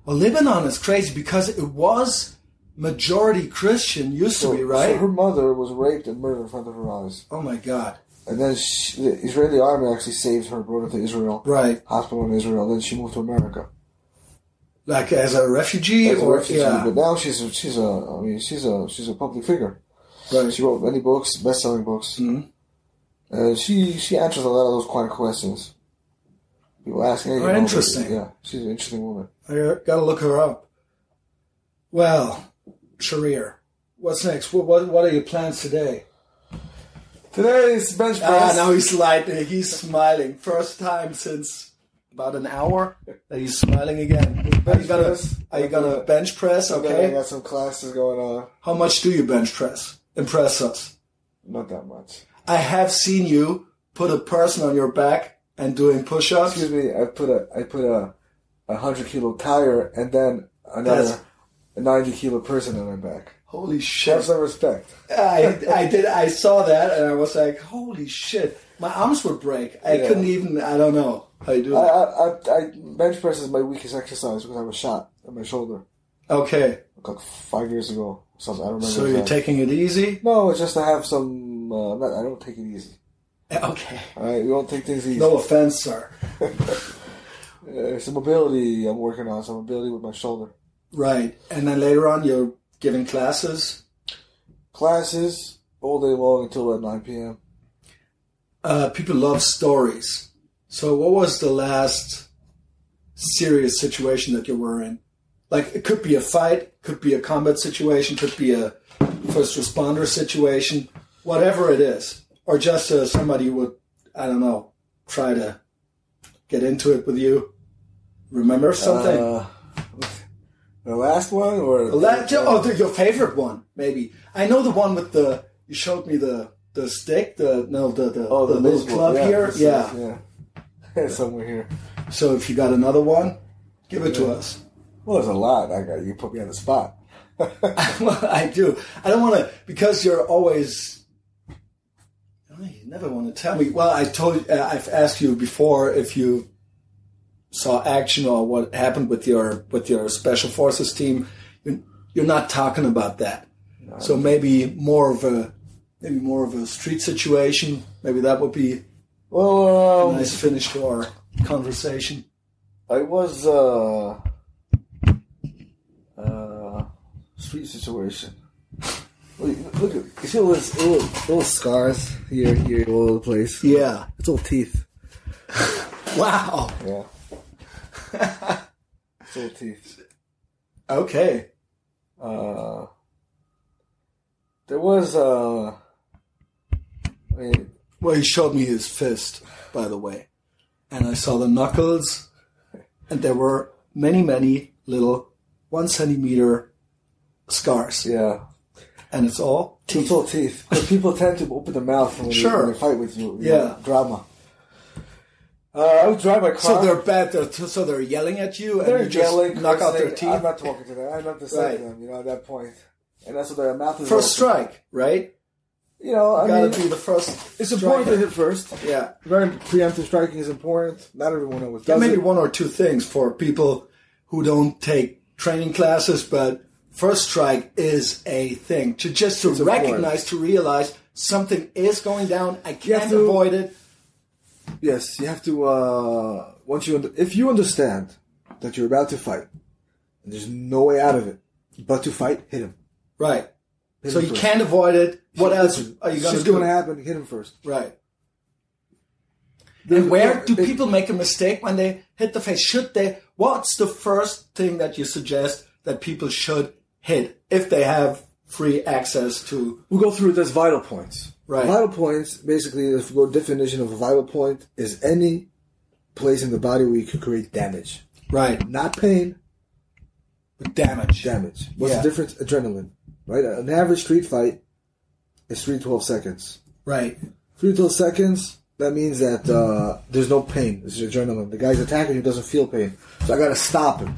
Well, Lebanon is crazy because it was majority Christian, used so, to be, right? so her mother was raped and murdered in front of her eyes, oh my God. and then she, the Israeli army actually saved her, brought her to Israel, Right. hospital in Israel. Then she moved to America Like as a refugee, as a or refugee. yeah, But now she's a, she's a I mean she's a she's a public figure. right. She wrote many books, best selling books. Mhm. And she she answers a lot of those kind of questions. People ask anything. Oh, her. interesting. Yeah, she's an interesting woman. I gotta look her up. Well, Sharir, what's next? What, what what are your plans today? Today's bench Ah, press. now he's lightning. He's smiling. First time since about an hour that he's smiling again. Are you Bench gonna, press. are you gonna bench press? Okay. I got some classes going on. How much do you bench press? Impress us. Not that much. I have seen you put a person on your back and doing push-ups. Excuse me. I put a I put a a hundred kilo tire and then another That's- a ninety kilo person on my back. Holy shit! Have some respect. I I did. I saw that and I was like, holy shit! My arms would break. I Yeah. couldn't even. I don't know how you do I, that. I, I, I bench press is my weakest exercise because I was shot on my shoulder Okay, like five years ago. So I don't remember. so you're exactly. taking it easy. No, it's just to have some. Uh, not, I don't take it easy. Okay. All right, we don't take things easy. No offense, sir. Uh, some mobility I'm working on. Some mobility with my shoulder. Right, and then later on you're giving classes. Classes all day long until at 9 p.m. Uh, people love stories. So, what was the last serious situation that you were in? Like, it could be a fight, could be a combat situation, could be a first responder situation, whatever it is, or just uh, somebody would, I don't know, try to get into it with you. Remember something? Uh, the last one or The la- oh, the, your favorite one, maybe. I know the one with the. You showed me the the stick, the no, the the, oh the, the, little club yeah, here. this is- Yeah. yeah, somewhere here. So if you got another one, give it to us. Well, there's a lot. I got you put me on the spot. well, I do. I don't want to because you're always. Never want to tell me. Well, I told. Uh, I've asked you before if you saw action or what happened with your with your special forces team. You're, you're not talking about that. So maybe more of a maybe more of a street situation. Maybe that would be Well, a um, nice finish to our conversation. I was uh uh street situation. Look, look at you see those little, little scars here, here, all over the place. Yeah. It's all teeth. Wow. Yeah. it's all teeth. Okay. Uh, there was uh, I mean, Well, he showed me his fist, by the way. And I saw the knuckles, and there were many, many little one centimeter scars. yeah, And it's all it's teeth. all teeth. Because people tend to open their mouth when, Sure. they, when they fight with you. you Yeah. know, drama. Uh, I would drive my car. So they're bad. They're, so they're yelling at you, and They're you just yelling, knock out their teeth I'm not talking to them. I'm not deciding Right. them. You know, at that point, and that's what their mouth is. for open. strike, right? you know, I Gotta mean, be the first. it's important to hit first. Yeah. Very preemptive striking is important. Not everyone always Yeah, maybe it. one or two things for people who don't take training classes, but first strike is a thing to just to It's recognize, to realize something is going down. I can't to- avoid it. Yes, you have to. uh Once you, if you understand that you're about to fight, and there's no way out of it but to fight, hit him. Right. Hit So him you first. can't avoid it. What else are you going to do? going to happen. Hit him first. Right. And where do people make a mistake when they hit the face? Should they? What's the first thing that you suggest that people should hit if they have free access to? We'll go through as vital points. Right. Vital points, basically, the definition of a vital point, is any place in the body where you can create damage. Right. Not pain, but Damage. damage. What's Yeah. the difference? Adrenaline. Right? An average street fight is 3 to 12 seconds. Right. 3 to 12 seconds, that means that uh, there's no pain. It's adrenaline. The guy's attacking you doesn't feel pain. So I gotta stop him.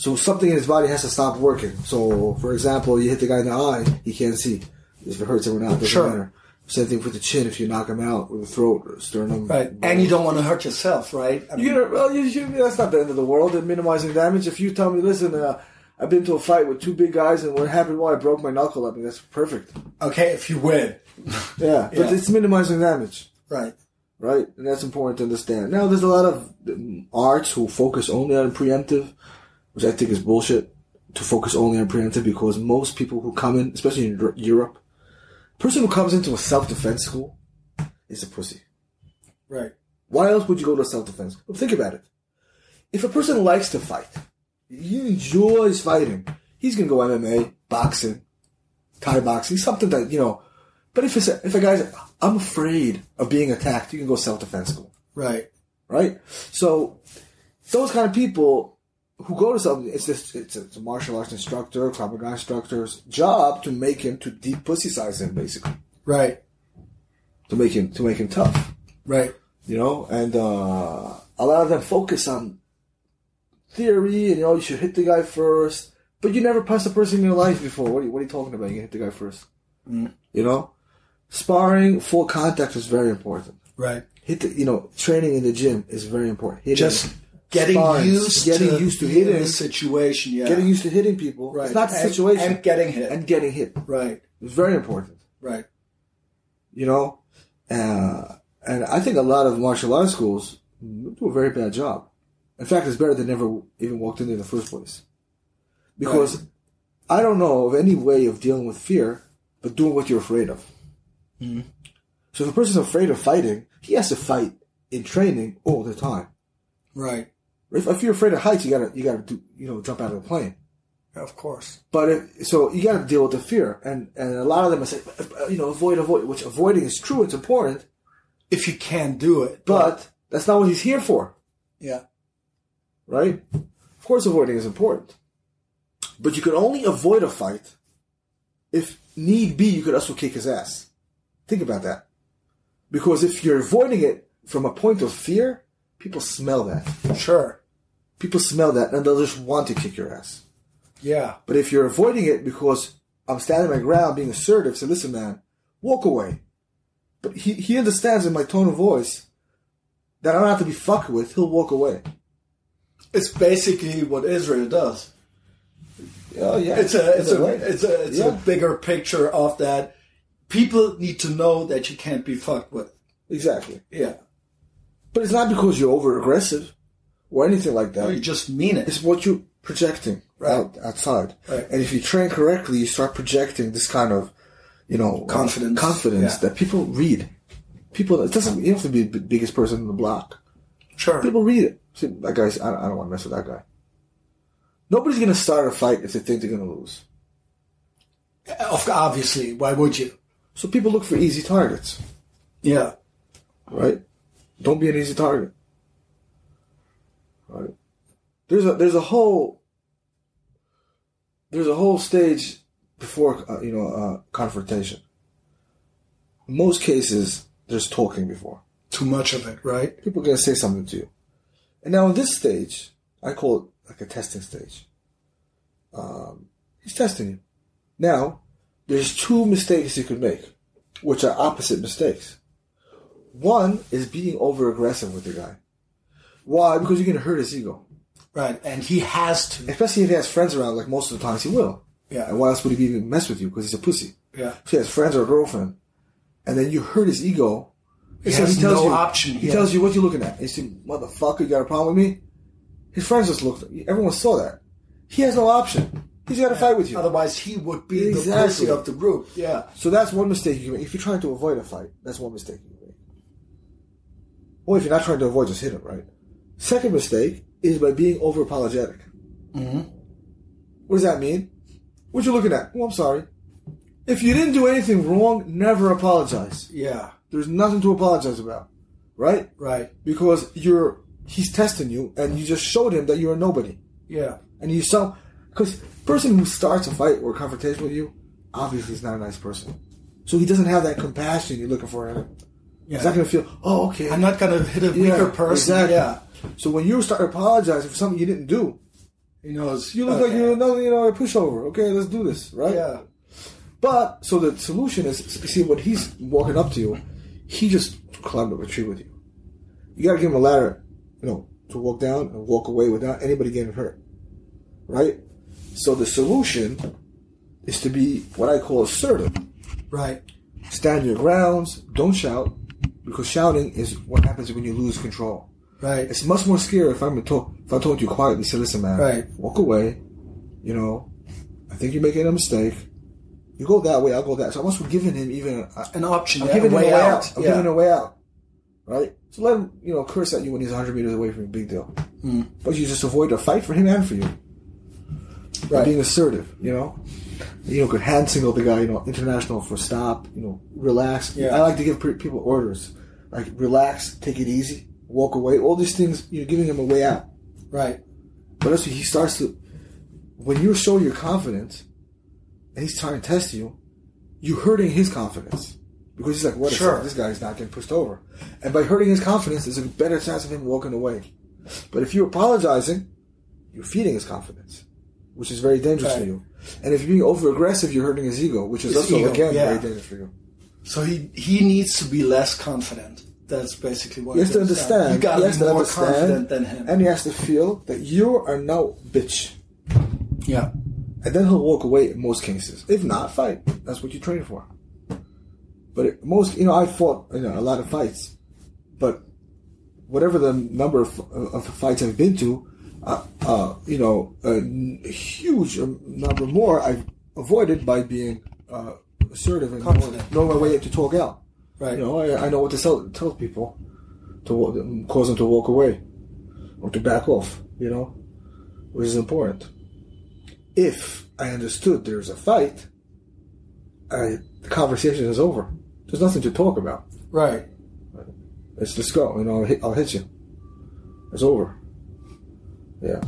So something in his body has to stop working. So, for example, you hit the guy in the eye, he can't see. If it hurts him or not, doesn't Sure. matter. Same thing with the chin. If you knock him out with the throat or sternum, Right. And you don't want to hurt yourself, right? I mean, you know, well, you, you, that's not the end of the world. And minimizing damage. If you tell me, listen, uh, I've been to a fight with two big guys, and what happened? Well, I broke my knuckle. I mean, that's perfect. okay, if you win. Yeah, but Yeah. it's minimizing damage. Right. right? And that's important to understand. Now, there's a lot of arts who focus only on preemptive, which I think is bullshit. To focus only on preemptive because most people who come in, especially in Europe, person who comes into a self-defense school is a pussy. Right. Why else would you go to a self-defense? Well, think about it. If a person likes to fight, he enjoys fighting, he's gonna go MMA, boxing, Thai boxing, something that you know. But if it's a, if a guy's, I'm afraid of being attacked, you can go self-defense school Right. right? So those kind of people who go to something, it's just it's a, it's a martial arts instructor, Krav Maga instructor's job to make him to deep pussy size him, basically, Right. to make him to make him tough, Right. you know. And uh, a lot of them focus on theory, and you know you should hit the guy first, but you never punched a person in your life before. What are you, what are you talking about? You hit the guy first, you know. Sparring, full contact is very important. Right. hit the, you know training in the gym is very important Hitting, Just getting used getting to used to hitting the situation. Yeah. getting used to hitting people Right. it's not the And- situation and getting hit. and getting hit right. it's very important Right. you know uh, and I think a lot of martial arts schools do a very bad job in fact it's better than never even walked in there in the first place because Right. I don't know of any way of dealing with fear but doing what you're afraid of Mm-hmm. so if a person's afraid of fighting he has to fight in training all the time Right. If, if you're afraid of heights, you gotta you gotta do you know jump out of a plane. Of course. But if, so you gotta deal with the fear, and and a lot of them are saying uh, you know avoid avoid, which avoiding is true, it's important, If you can do it, but that's not what he's here for, yeah. right? Of course, avoiding is important, but you can only avoid a fight if need be. You could also kick his ass. Think about that, because if you're avoiding it from a point of fear, people smell that. Sure. People smell that, and they'll just want to kick your ass. Yeah. But if you're avoiding it because I'm standing my ground, being assertive, say, listen, man, walk away. But he, he understands in my tone of voice that I don't have to be fucked with. He'll walk away. It's basically what Israel does. Oh yeah, It's a it's a it's a it's a bigger picture of that. People need to know that you can't be fucked with. exactly. Yeah. But it's not because you're over aggressive or anything like that. You just mean it. It's what you're projecting Right. out outside. Right. And if you train correctly, you start projecting this kind of, you know, Confidence. confidence Yeah. that people read. People, it doesn't. You have to be the biggest person in the block. Sure. People read it. See, that guy's. I don't, I don't want to mess with that guy. Nobody's gonna start a fight if they think they're gonna lose. Eh, obviously, why would you? So people look for easy targets, Yeah. right? Don't be an easy target. There's a there's a whole there's a whole stage before uh, you know uh, confrontation. In most cases, there's talking before. Too much of it, right? people are going to say something to you. And now in this stage, I call it like a testing stage. Um, he's testing you. Now, there's two mistakes you could make. which are opposite mistakes. One is being over aggressive with the guy. Why? Because you're gonna hurt his ego. Right. And he has to. Especially if he has friends around, like most of the times he will. Yeah. And why else would he even mess with you? Because he's a pussy. Yeah. If he has friends or a girlfriend, and then you hurt his ego. He so has he tells no you, option. He Yeah. tells you what you looking at. And you say, motherfucker, you got a problem with me? His friends just looked. Everyone saw that. He has no option. He's got to fight with you. Otherwise, he would be the Exactly. pussy of the group. Yeah. So that's one mistake you make. If you're trying to avoid a fight, that's one mistake you make. Or if you're not trying to avoid, just hit him, right? Second mistake is by being over apologetic. Mm-hmm. What does that mean? What you looking at? Oh, I'm sorry. If you didn't do anything wrong, never apologize. Yeah. There's nothing to apologize about, right? Right. Because you're he's testing you, and you just showed him that you're a nobody, Yeah. and you saw because person who starts a fight or a confrontation with you, obviously is not a nice person. So he doesn't have that compassion you're looking for in him. He's not going to feel, oh, okay. I'm not gonna hit a Yeah, weaker person. Exactly. Yeah. So when you start apologizing for something you didn't do, you know, you look okay. like uh, you're another, you know, a pushover. Okay, let's do this, right? Yeah. But so the solution is, see, when he's walking up to you, he just climbed up a tree with you. You got to give him a ladder, you know, to walk down and walk away without anybody getting hurt, right? So the solution is to be what I call assertive. Right. Stand your grounds. Don't shout, because shouting is what happens when you lose control. Right. It's much more scary if I'm talk, if I told you quietly, say, listen, man, Right. walk away. You know, I think you're making a mistake. You go that way, I'll go that. So I'm also giving him even a, An option. I'm yeah, giving a him way a way out. out. I'm yeah. giving him a way out. Right? So let him, you know, curse at you when he's 100 meters away from you. Big deal. Hmm. But you just avoid a fight for him and for you. Right. being assertive, you know. You know, could hand signal the guy, you know, international for stop, you know, relax. Yeah. I like to give people orders. Like, relax, take it easy, walk away. All these things, you're giving him a way out. Right. But also, he starts to, when you show your confidence, and he's trying to test you, you're hurting his confidence. Because he's like, what Sure. if this guy's not getting pushed over? And by hurting his confidence, there's a better chance of him walking away. But if you're apologizing, you're feeding his confidence, which is very dangerous for you. And if you're being over aggressive, you're hurting his ego, which is His also, ego, again, yeah. very dangerous for you. So he he needs to be less confident. That's basically what He has to is. understand. You gotta he has be to more understand, confident than him. And he has to feel that you are now bitch. yeah. And then he'll walk away in most cases. If not, fight. That's what you train for. But it, most, you know, I fought you know, a lot of fights, but whatever the number of, of fights I've been to, uh, uh, you know, a huge number more I've avoided by being uh, assertive and knowing, Confident. knowing my way to talk out. Right. You know, I, I know what to tell, tell people to wa- cause them to walk away or to back off. You know, which is important. If I understood there's a fight, I, the conversation is over. There's nothing to talk about. Right. Let's just go. You know, I'll hit, I'll hit you. It's over. Yeah.